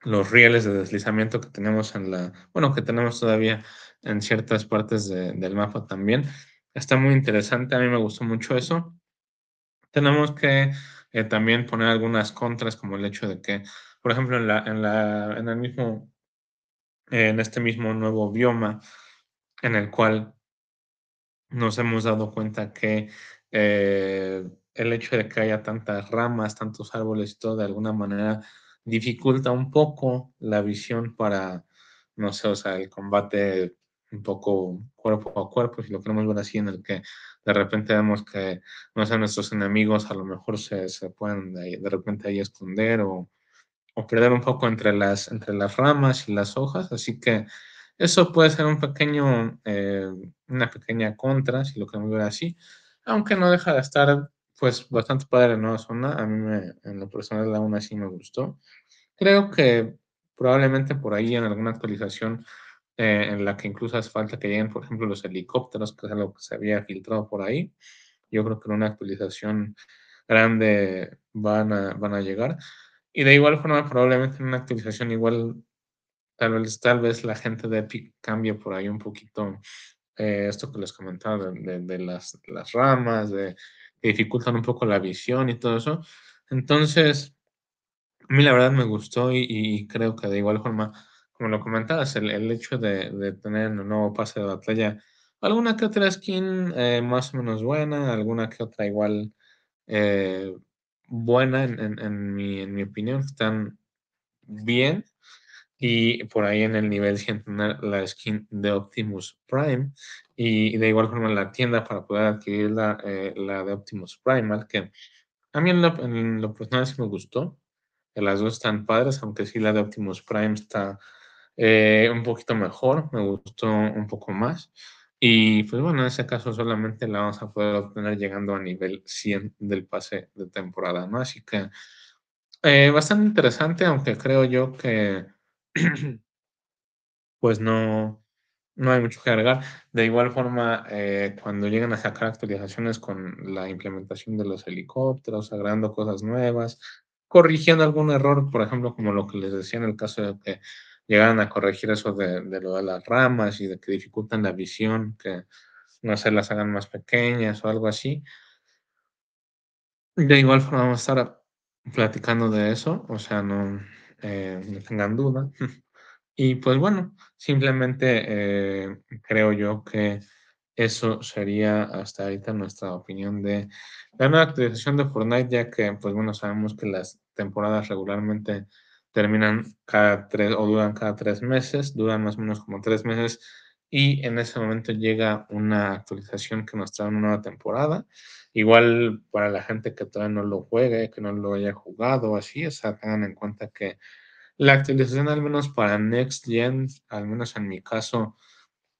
Speaker 1: los rieles de deslizamiento que tenemos en la, bueno, que tenemos todavía en ciertas partes de, del mapa también. Está muy interesante, a mí me gustó mucho eso. Tenemos que eh, también poner algunas contras, como el hecho de que, por ejemplo, en, la, en, la, en el mismo, en este mismo nuevo bioma, en el cual nos hemos dado cuenta que eh, el hecho de que haya tantas ramas, tantos árboles y todo, de alguna manera dificulta un poco la visión para, no sé, o sea, el combate un poco cuerpo a cuerpo, si lo queremos ver así, en el que de repente vemos que, no sé, nuestros enemigos a lo mejor se, se pueden de, de, repente ahí esconder o, o, perder un poco entre las, entre las ramas y las hojas, así que eso puede ser un pequeño, eh, una pequeña contra, si lo queremos ver así, aunque no deja de estar pues bastante padre nueva zona, a mí me, en lo personal aún así me gustó. Creo que probablemente por ahí en alguna actualización eh, en la que incluso hace falta que lleguen, por ejemplo, los helicópteros, que es algo que se había filtrado por ahí. Yo creo que en una actualización grande van a, van a llegar. Y de igual forma, probablemente en una actualización igual, tal vez, tal vez la gente de Epic cambie por ahí un poquito eh, esto que les comentaba de, de, de las, las, ramas, de, que dificultan un poco la visión y todo eso. Entonces, a mí la verdad me gustó y, y creo que de igual forma como lo comentabas, el, el hecho de, de, tener un nuevo pase de batalla, alguna que otra skin eh, más o menos buena, alguna que otra igual eh, buena en, en, mi, en mi opinión, están bien. Y por ahí en el nivel 100 tener la skin de Optimus Prime y, y, de igual forma en la tienda para poder adquirir la, eh, la de Optimus Primal, que a mí en lo, en lo personal sí me gustó. Las dos están padres, aunque sí la de Optimus Prime está eh, un poquito mejor, me gustó un poco más. Y pues bueno, en ese caso solamente la vamos a poder obtener llegando a nivel 100 del pase de temporada, ¿no? Así que eh, bastante interesante, aunque creo yo que pues no, no hay mucho que agregar. De igual forma, eh, cuando llegan a sacar actualizaciones con la implementación de los helicópteros, agregando cosas nuevas, corrigiendo algún error, por ejemplo, como lo que les decía en el caso de que llegaran a corregir eso de, lo de las ramas y de que dificultan la visión, que no se las hagan más pequeñas o algo así. De igual forma vamos a estar platicando de eso, o sea, no, eh, no tengan duda. Y pues bueno, simplemente eh, creo yo que eso sería hasta ahorita nuestra opinión de la nueva actualización de Fortnite, ya que pues bueno, sabemos que las temporadas regularmente terminan cada tres o duran cada tres meses, duran más o menos como tres meses y en ese momento llega una actualización que nos trae una nueva temporada. Igual para la gente que todavía no lo juegue, que no lo haya jugado así, o sea, tengan en cuenta que la actualización al menos para Next Gen, al menos en mi caso,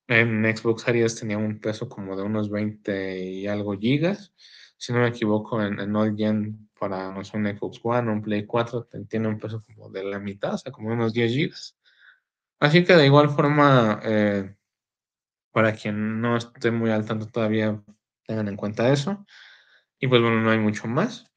Speaker 1: en Xbox Series tenía un peso como de unos 20 y algo gigas. Si no me equivoco, en, en All Gen para no sé, un Xbox One o un Play 4 tiene un peso como de la mitad, o sea, como unos 10 gigas. Así que de igual forma, eh, para quien no esté muy al tanto todavía, tengan en cuenta eso. Y pues bueno, no hay mucho más.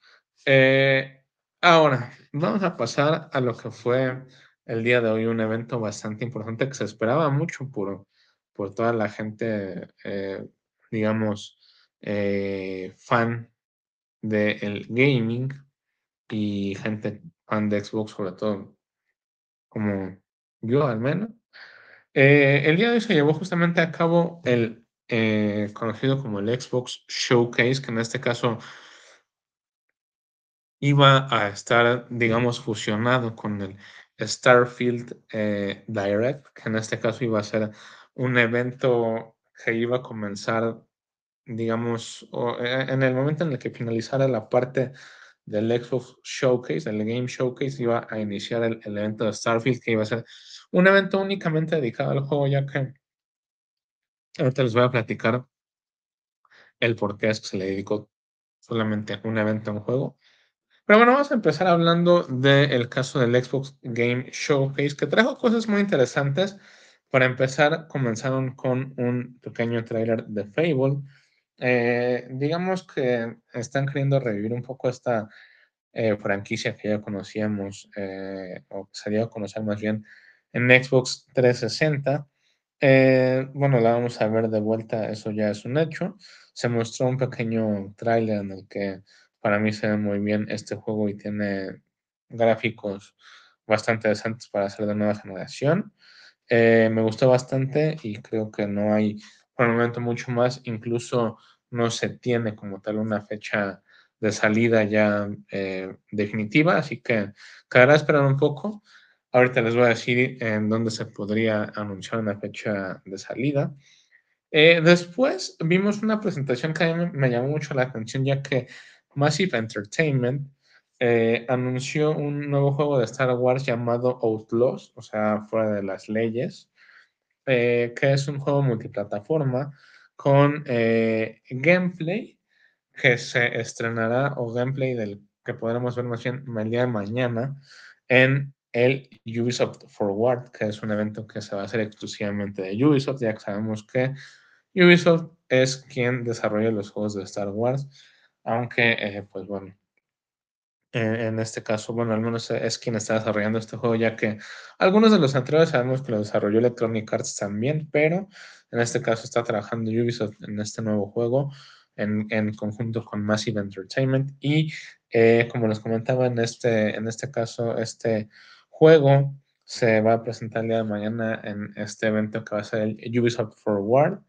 Speaker 1: Eh, ahora, vamos a pasar a lo que fue el día de hoy, un evento bastante importante que se esperaba mucho por, por toda la gente, eh, digamos, eh, fan del gaming y gente fan de Xbox, sobre todo, como yo al menos. Eh, el día de hoy se llevó justamente a cabo el conocido como el Xbox Showcase, que en este caso iba a estar, digamos, fusionado con el Starfield Direct, que en este caso iba a ser un evento que iba a comenzar, digamos, e, en el momento en el que finalizara la parte del Xbox Showcase, el Game Showcase, iba a iniciar el, evento de Starfield, que iba a ser un evento únicamente dedicado al juego, ya que ahorita les voy a platicar el por qué se le dedicó solamente un evento a un juego. Pero bueno, vamos a empezar hablando del caso del Xbox Game Showcase, que trajo cosas muy interesantes. Para empezar, comenzaron con un pequeño trailer de Fable. Eh, digamos que están queriendo revivir un poco esta eh, franquicia que ya conocíamos, eh, o que se dio a conocer más bien en Xbox 360. bueno, la vamos a ver de vuelta, eso ya es un hecho. Se mostró un pequeño trailer en el que para mí se ve muy bien este juego y tiene gráficos bastante decentes para ser de nueva generación. Eh, me gustó bastante y creo que no hay por el momento mucho más. Incluso no se tiene como tal una fecha de salida ya eh, definitiva, así que quedará esperar un poco. Ahorita les voy a decir en dónde se podría anunciar una fecha de salida. Eh, después vimos una presentación que a mí me llamó mucho la atención, ya que Massive Entertainment eh, anunció un nuevo juego de Star Wars llamado Outlaws, o sea, fuera de las leyes, eh, que es un juego multiplataforma con eh, gameplay que se estrenará, o gameplay del que podremos ver más bien el día de mañana en el Ubisoft Forward, que es un evento que se va a hacer exclusivamente de Ubisoft, ya que sabemos que Ubisoft es quien desarrolla los juegos de Star Wars, aunque, pues bueno, en este caso, bueno, al menos es quien está desarrollando este juego, ya que algunos de los anteriores sabemos que lo desarrolló Electronic Arts también, pero en este caso está trabajando Ubisoft en este nuevo juego en, en conjunto con Massive Entertainment. Y eh, como les comentaba en este, en este caso, este juego se va a presentar el día de mañana en este evento que va a ser el Ubisoft Forward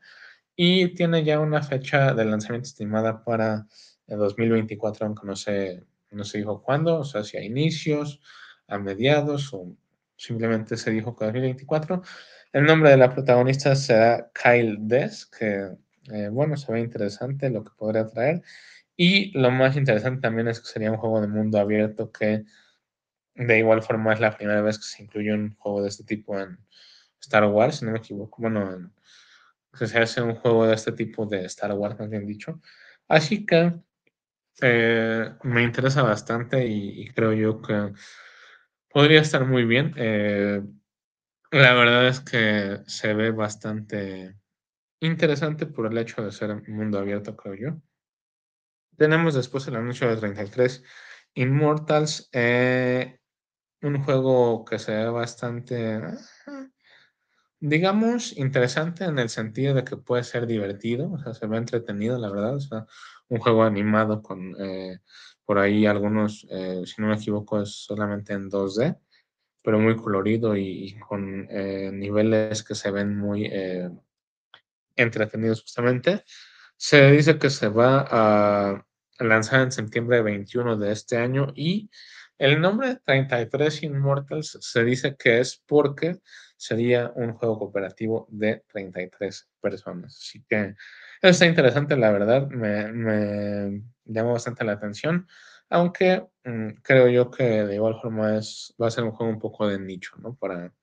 Speaker 1: y tiene ya una fecha de lanzamiento estimada para el 2024, aunque no sé no se dijo cuándo, o sea, si inicios, a mediados o simplemente se dijo que 2024. El nombre de la protagonista será Kyle Des, que eh, bueno, se ve interesante lo que podría traer. Y lo más interesante también es que sería un juego de mundo abierto que de igual forma es la primera vez que se incluye un juego de este tipo en Star Wars, si no me equivoco. Bueno, que se hace un juego de este tipo de Star Wars, más bien dicho. Así que eh, me interesa bastante y, creo yo que podría estar muy bien. Eh, la verdad es que se ve bastante interesante por el hecho de ser mundo abierto, creo yo. Tenemos después el anuncio de 33 Immortals. Eh, un juego que se ve bastante, digamos, interesante en el sentido de que puede ser divertido, o sea, se ve entretenido, la verdad, o sea, un juego animado con eh, por ahí algunos, eh, si no me equivoco, es solamente en 2D, pero muy colorido y, con eh, niveles que se ven muy entretenidos justamente. Se dice que se va a lanzar en septiembre 21 de este año y el nombre 33 Immortals se dice que es porque sería un juego cooperativo de 33 personas. Así que está interesante, la verdad, me, me llama bastante la atención, aunque mm, creo yo que de igual forma es, va a ser un juego un poco de nicho, ¿no? Para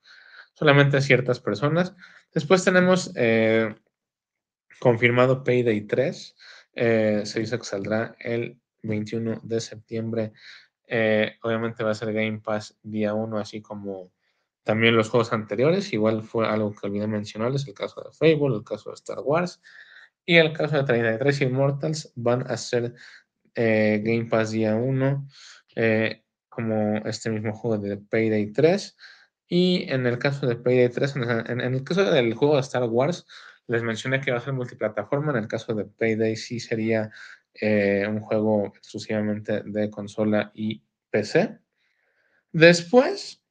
Speaker 1: solamente ciertas personas. Después tenemos eh, confirmado Payday 3. Eh, se dice que saldrá el 21 de septiembre. Eh, obviamente va a ser Game Pass día 1, así como también los juegos anteriores. Igual fue algo que olvidé mencionarles, el caso de Fable, el caso de Star Wars y el caso de 33 Immortals van a ser eh, Game Pass día 1, como este mismo juego de Payday 3. Y en el caso de Payday 3, en el caso del juego de Star Wars, les mencioné que va a ser multiplataforma. En el caso de Payday sí sería eh, un juego exclusivamente de consola y PC. Después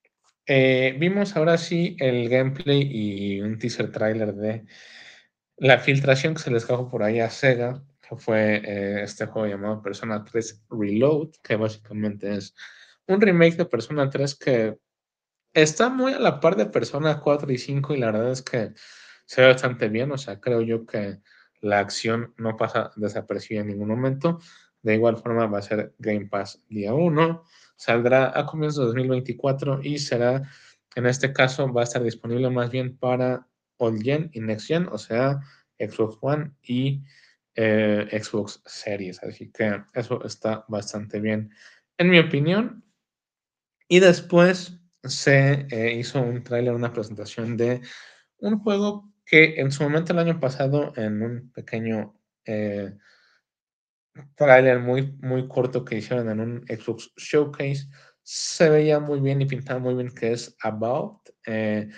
Speaker 1: eh, vimos ahora sí el gameplay y un teaser trailer de la filtración que se les cajó por ahí a Sega, que fue eh, este juego llamado Persona 3 Reload, que básicamente es un remake de Persona 3 que está muy a la par de Persona 4 y 5 y la verdad es que se ve bastante bien, o sea, creo yo que la acción no pasa desapercibida en ningún momento. De igual forma va a ser Game Pass día 1, saldrá a comienzos de 2024 y será, en este caso, va a estar disponible más bien para Old Gen y Next Gen, o sea, Xbox One y eh, Xbox Series. Así que eso está bastante bien, en mi opinión. Y después se eh, hizo un trailer, una presentación de un juego que en su momento el año pasado, en un pequeño eh, trailer muy, muy corto que hicieron en un Xbox Showcase, se veía muy bien y pintaba muy bien que es About. Eh,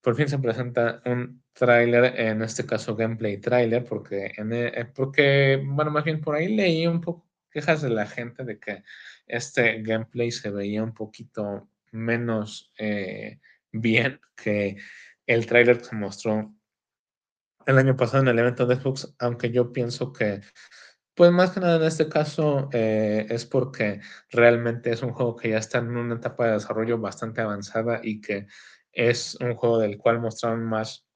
Speaker 1: por fin se presenta un trailer, en este caso gameplay trailer, porque, en, eh, porque, bueno, más bien por ahí leí un poco quejas de la gente de que este gameplay se veía un poquito menos bien que el trailer que se mostró el año pasado en el evento de Xbox, aunque yo pienso que, pues más que nada en este caso eh, es porque realmente es un juego que ya está en una etapa de desarrollo bastante avanzada y que es un juego del cual mostraron más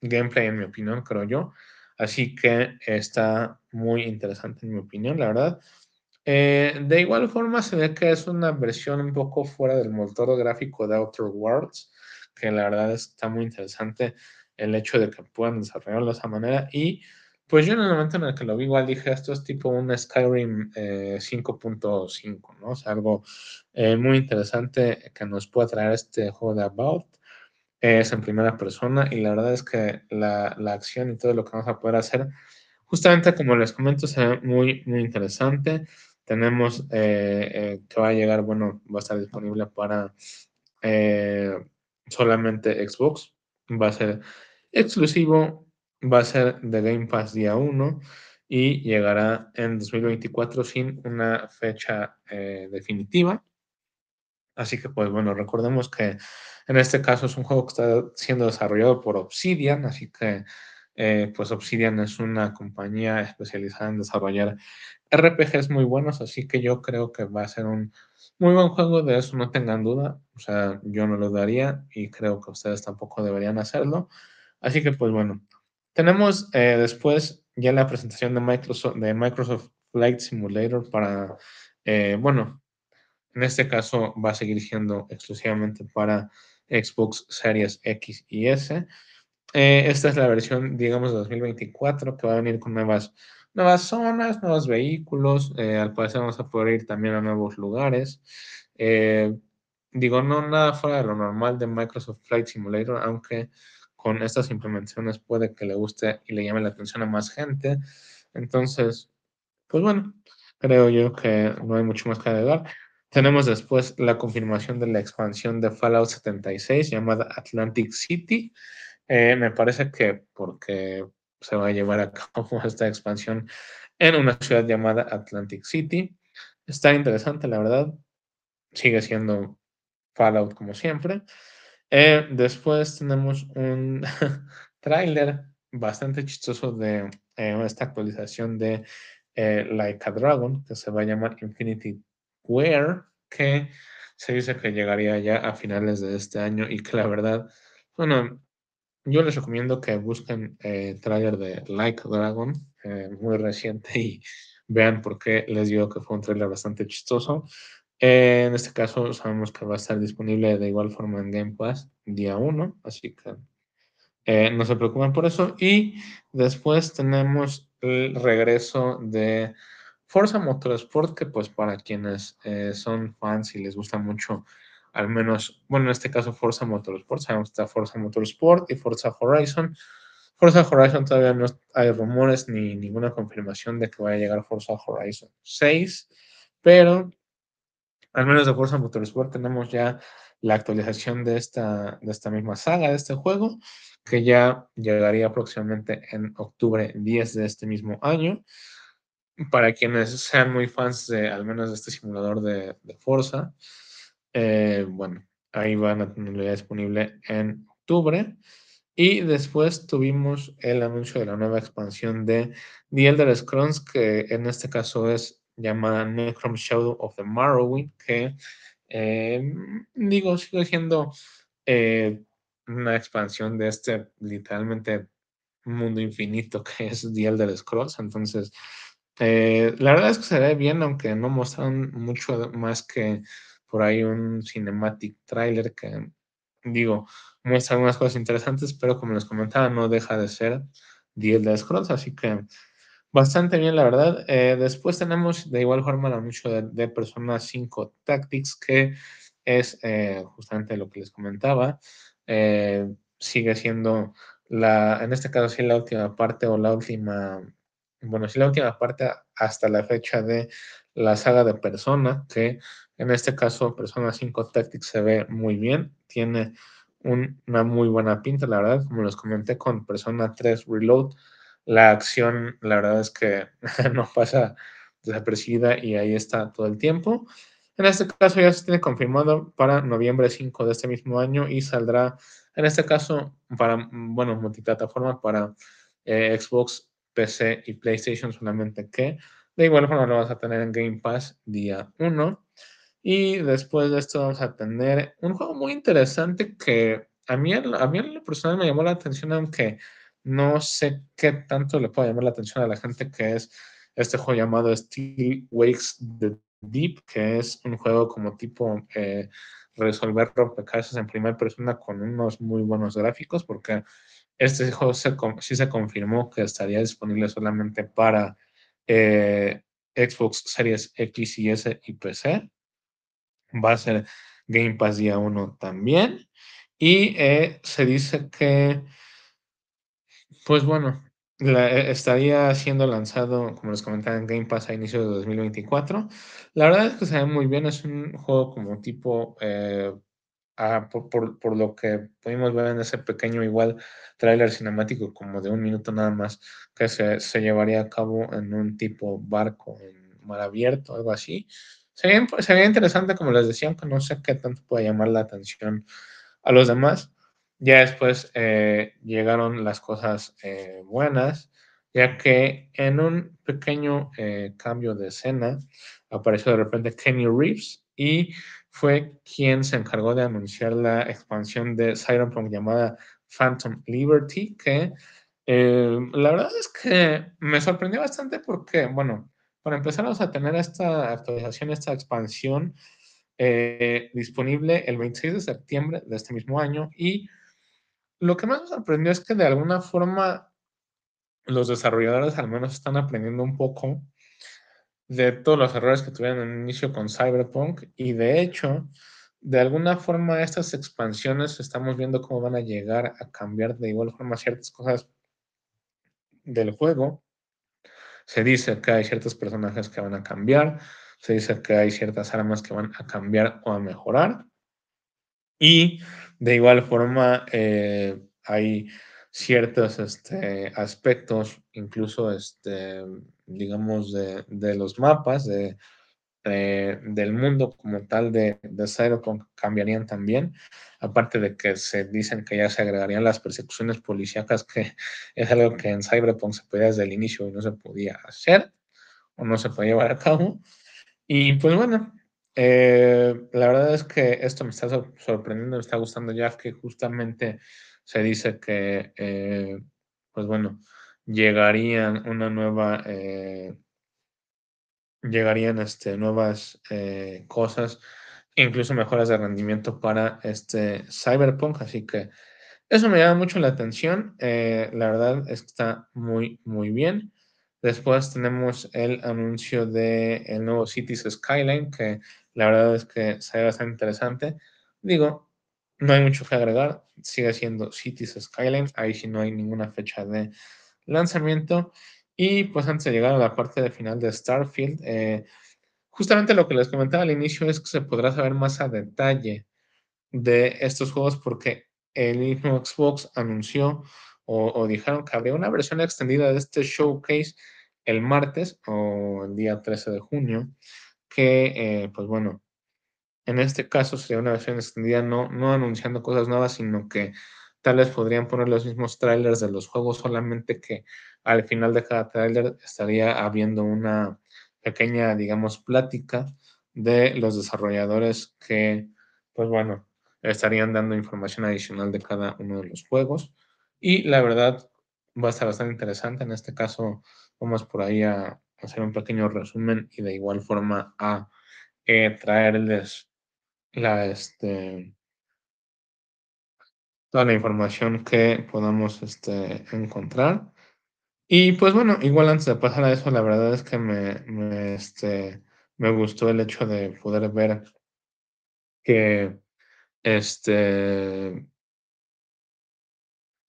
Speaker 1: gameplay en mi opinión, creo yo. Así que está muy interesante en mi opinión, la verdad. Eh, de igual forma se ve que es una versión un poco fuera del motor gráfico de Outer Worlds que la verdad está muy interesante el hecho de que puedan desarrollarlo de esa manera. Y pues yo en el momento en el que lo vi, igual dije, esto es tipo un Skyrim 5.5, eh, ¿no? O sea, algo eh, muy interesante que nos puede traer este juego de About. es en primera persona y la verdad es que la, la, acción y todo lo que vamos a poder hacer, justamente como les comento, se ve muy, muy interesante. Tenemos eh, que va a llegar, bueno, va a estar disponible para solamente Xbox, va a ser exclusivo, va a ser de Game Pass día 1 y llegará en 2024 sin una fecha eh, definitiva. Así que, pues bueno, recordemos que en este caso es un juego que está siendo desarrollado por Obsidian, así que, eh, pues Obsidian es una compañía especializada en desarrollar RPGs muy buenos, así que yo creo que va a ser un muy buen juego, de eso no tengan duda. O sea, yo no lo daría y creo que ustedes tampoco deberían hacerlo. Así que, pues bueno, tenemos eh, después ya la presentación de Microsoft, de Microsoft Flight Simulator para, eh, bueno, en este caso va a seguir siendo exclusivamente para Xbox Series X y S. Eh, esta es la versión, digamos, de 2024 que va a venir con nuevas nuevas zonas, nuevos vehículos, eh, al parecer vamos a poder ir también a nuevos lugares. Eh, digo, no nada fuera de lo normal de Microsoft Flight Simulator, aunque con estas implementaciones puede que le guste y le llame la atención a más gente. Entonces, pues bueno, creo yo que no hay mucho más que agregar. Tenemos después la confirmación de la expansión de Fallout 76 llamada Atlantic City. Eh, me parece que porque se va a llevar a cabo esta expansión en una ciudad llamada Atlantic City. Está interesante, la verdad. Sigue siendo Fallout como siempre. Eh, después tenemos un tráiler bastante chistoso de eh, esta actualización de eh, Like a Dragon, que se va a llamar Infinity Wear, que se dice que llegaría ya a finales de este año y que la verdad, bueno, yo les recomiendo que busquen el tráiler de Like a Dragon, muy reciente, y vean por qué les digo que fue un tráiler bastante chistoso. En este caso sabemos que va a estar disponible de igual forma en Game Pass día 1, así que eh, no se preocupen por eso. Y después tenemos el regreso de Forza Motorsport, que pues para quienes eh, son fans y les gusta mucho, al menos, bueno, en este caso Forza Motorsport, sabemos que está Forza Motorsport y Forza Horizon. Forza Horizon todavía no hay rumores ni ninguna confirmación de que vaya a llegar Forza Horizon 6, pero al menos de Forza Motorsport tenemos ya la actualización de esta, de esta misma saga, de este juego, que ya llegaría próximamente en octubre 10 de este mismo año. Para quienes sean muy fans de al menos de este simulador de, de Forza, eh, bueno, ahí van a tenerlo ya disponible en octubre. Y después tuvimos el anuncio de la nueva expansión de The Elder Scrolls, que en este caso es llamada Necrom Shadow of the Morrowind, que eh, digo, sigue siendo eh, una expansión de este literalmente mundo infinito que es The Elder Scrolls. Entonces, eh, la verdad es que se ve bien, aunque no mostraron mucho más que por ahí un cinematic trailer que, digo, muestra algunas cosas interesantes, pero como les comentaba, no deja de ser The Elder Scrolls, así que bastante bien, la verdad. Eh, después tenemos de igual forma el anuncio de, de Persona 5 Tactics, que es eh, justamente lo que les comentaba. Eh, sigue siendo la, en este caso sí la última parte o la última, bueno, sí la última parte hasta la fecha de la saga de Persona, que en este caso Persona 5 Tactics se ve muy bien, tiene una muy buena pinta, la verdad, como les comenté con Persona 3 Reload, la acción, la verdad es que no pasa desapercibida y ahí está todo el tiempo. En este caso ya se tiene confirmado para noviembre 5 de este mismo año y saldrá, en este caso, para, bueno, multiplataforma para eh, Xbox, PC y PlayStation solamente que de igual forma lo vas a tener en Game Pass día 1. Y después de esto vamos a tener un juego muy interesante que a mí, a mí lo personal me llamó la atención, aunque no sé qué tanto le puede llamar la atención a la gente, que es este juego llamado Steel Wakes the Deep, que es un juego como tipo eh, resolver rompecabezas en primera persona con unos muy buenos gráficos, porque este juego se, sí se confirmó que estaría disponible solamente para eh, Xbox Series X y S y PC. Va a ser Game Pass día 1 también. Y eh, se dice que, pues bueno, e, estaría siendo lanzado, como les comentaba, en Game Pass a inicio de 2024. La verdad es que se ve muy bien, es un juego como tipo, eh, ah, por, lo que pudimos ver en ese pequeño igual tráiler cinemático como de un minuto nada más, que se, se, llevaría a cabo en un tipo barco en mar abierto, algo así. Se veía, se veía interesante, como les decía, aunque no sé qué tanto puede llamar la atención a los demás. Ya después eh, llegaron las cosas eh, buenas, ya que en un pequeño eh, cambio de escena apareció de repente Kenny Reeves y fue quien se encargó de anunciar la expansión de Cyberpunk llamada Phantom Liberty, que la verdad es que me sorprendió bastante porque, bueno, para empezar vamos a tener esta actualización, esta expansión disponible el 26 de septiembre de este mismo año y lo que más me sorprendió es que de alguna forma los desarrolladores al menos están aprendiendo un poco de todos los errores que tuvieron en el inicio con Cyberpunk y de hecho, de alguna forma estas expansiones estamos viendo cómo van a llegar a cambiar de igual forma ciertas cosas del juego. Se dice que hay ciertos personajes que van a cambiar, se dice que hay ciertas armas que van a cambiar o a mejorar. Y de igual forma, eh, hay ciertos este, aspectos, incluso, este, digamos, de, los mapas de, del mundo como tal de, de Cyberpunk cambiarían también, aparte de que se dicen que ya se agregarían las persecuciones policíacas, que es algo que en Cyberpunk se podía desde el inicio y no se podía hacer o no se podía llevar a cabo. Y pues bueno, eh, la verdad es que esto me está sorprendiendo, me está gustando ya que justamente se dice que, eh, pues bueno, llegarían una nueva, eh, llegarían este, nuevas cosas, incluso mejoras de rendimiento para este Cyberpunk, así que eso me llama mucho la atención, la verdad es que está muy, muy bien. Después tenemos el anuncio del el nuevo Cities Skyline, que la verdad es que se ve bastante interesante. Digo, no hay mucho que agregar, sigue siendo Cities Skyline, ahí sí no hay ninguna fecha de lanzamiento. Y pues antes de llegar a la parte de final de Starfield, eh, justamente lo que les comentaba al inicio es que se podrá saber más a detalle de estos juegos porque el mismo Xbox anunció o, dijeron que habría una versión extendida de este showcase el martes o el día 13 de junio, que eh, pues bueno, en este caso sería una versión extendida, no, no anunciando cosas nuevas, sino que tal vez podrían poner los mismos trailers de los juegos, solamente que al final de cada trailer estaría habiendo una pequeña, digamos, plática de los desarrolladores que, pues bueno, estarían dando información adicional de cada uno de los juegos. Y la verdad va a estar bastante interesante. En este caso, vamos por ahí a hacer un pequeño resumen y de igual forma a eh, traerles la, este, toda la información que podamos este, encontrar. Y pues bueno, igual antes de pasar a eso, la verdad es que me, me, este, me gustó el hecho de poder ver que este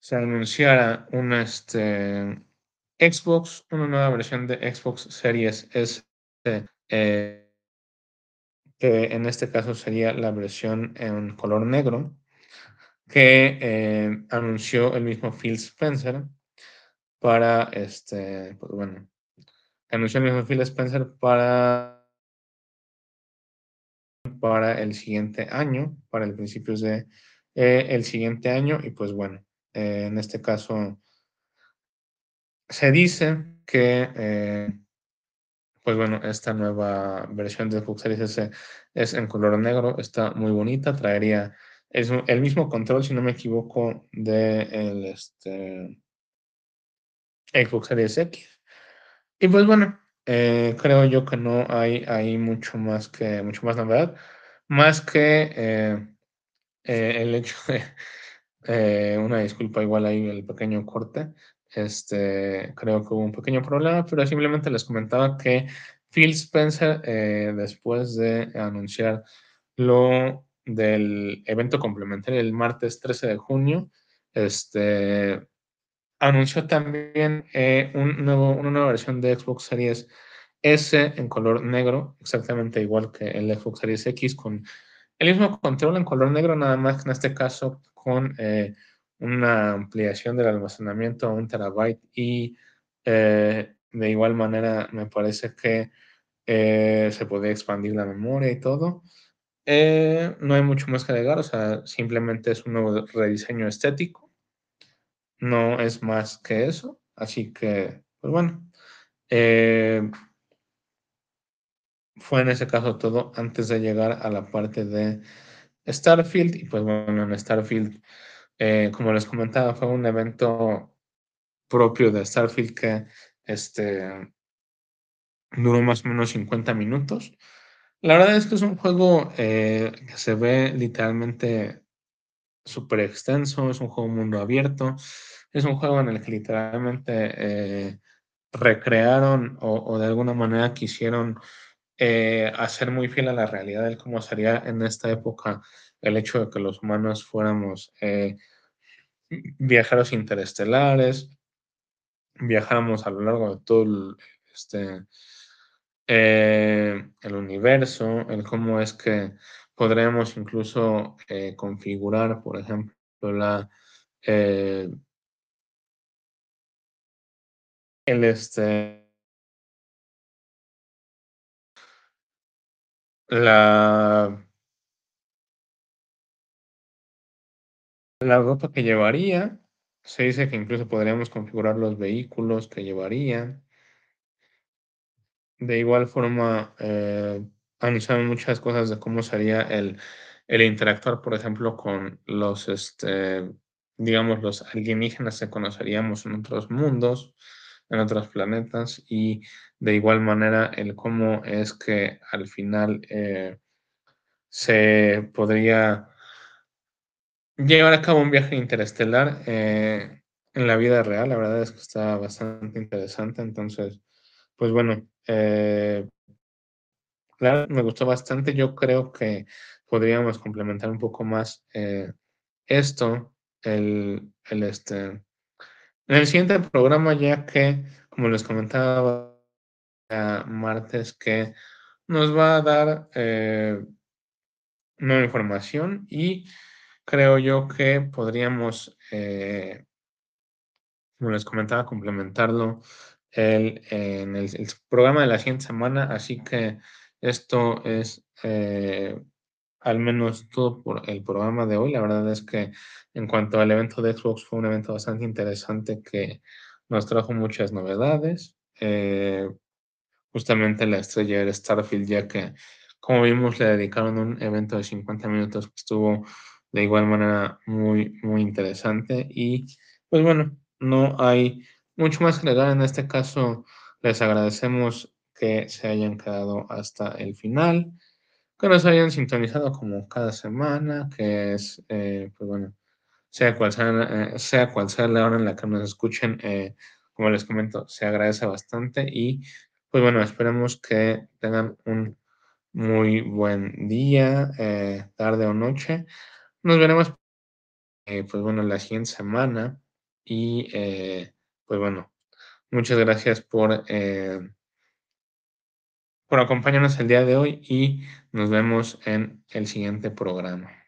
Speaker 1: se anunciara un este, Xbox, una nueva versión de Xbox Series S, eh, que en este caso sería la versión en color negro, que eh, anunció el mismo Phil Spencer para este, pues bueno, anunció el mismo Phil Spencer para para el siguiente año, para el principios de eh, el siguiente año y pues bueno, en este caso, se dice que, eh, pues bueno, esta nueva versión de Xbox Series S es en color negro, está muy bonita, traería es el mismo control, si no me equivoco, de el este, Xbox Series X. Y pues bueno, eh, creo yo que no hay, hay mucho más que mucho más novedad, más que el hecho de eh, una disculpa igual ahí el pequeño corte. Este, creo que hubo un pequeño problema, pero simplemente les comentaba que Phil Spencer, eh, después de anunciar lo del evento complementario el martes 13 de junio, este, anunció también eh, un nuevo, una nueva versión de Xbox Series S en color negro, exactamente igual que el Xbox Series X, con el mismo control en color negro, nada más que en este caso con eh, una ampliación del almacenamiento a un terabyte y eh, de igual manera me parece que eh, se puede expandir la memoria y todo. no hay mucho más que agregar, o sea, simplemente es un nuevo rediseño estético. No es más que eso. Así que, pues bueno. fue en ese caso todo antes de llegar a la parte de Starfield. Y pues bueno, en Starfield, eh, como les comentaba, fue un evento propio de Starfield que este, duró más o menos 50 minutos. La verdad es que es un juego eh, que se ve literalmente súper extenso, es un juego mundo abierto, es un juego en el que literalmente eh, recrearon o, de alguna manera quisieron hacer muy fiel a la realidad de cómo sería en esta época el hecho de que los humanos fuéramos eh, viajeros interestelares, viajáramos a lo largo de todo el, este, eh, el universo, el cómo es que podremos incluso eh, configurar, por ejemplo, la, el este, la, la ropa que llevaría. Se dice que incluso podríamos configurar los vehículos que llevaría. De igual forma, eh, anunciaron muchas cosas de cómo sería el, el interactuar, por ejemplo, con los, este, digamos, los alienígenas que conoceríamos en otros mundos, en otros planetas, y de igual manera el cómo es que al final eh, se podría llevar a cabo un viaje interestelar eh, en la vida real. La verdad es que está bastante interesante. Entonces, pues bueno, eh, claro, me gustó bastante. Yo creo que podríamos complementar un poco más eh, esto, el, el este, en el siguiente programa, ya que, como les comentaba, martes que nos va a dar nueva información y creo yo que podríamos, eh, como les comentaba, complementarlo el, en el, programa de la siguiente semana. Así que esto es eh, al menos todo por el programa de hoy. La verdad es que en cuanto al evento de Xbox fue un evento bastante interesante que nos trajo muchas novedades. Eh, justamente la estrella era Starfield, ya que como vimos le dedicaron un evento de 50 minutos que estuvo de igual manera muy, muy interesante. Y pues bueno, no hay mucho más que agregar. En este caso, les agradecemos que se hayan quedado hasta el final, que nos hayan sintonizado como cada semana, que es, eh, pues bueno, sea cual sea, eh, sea cual sea la hora en la que nos escuchen, eh, como les comento, se agradece bastante y pues bueno, esperemos que tengan un muy buen día, tarde o noche. Nos veremos, eh, pues bueno, la siguiente semana. Y eh, pues bueno, muchas gracias por, eh, por acompañarnos el día de hoy y nos vemos en el siguiente programa.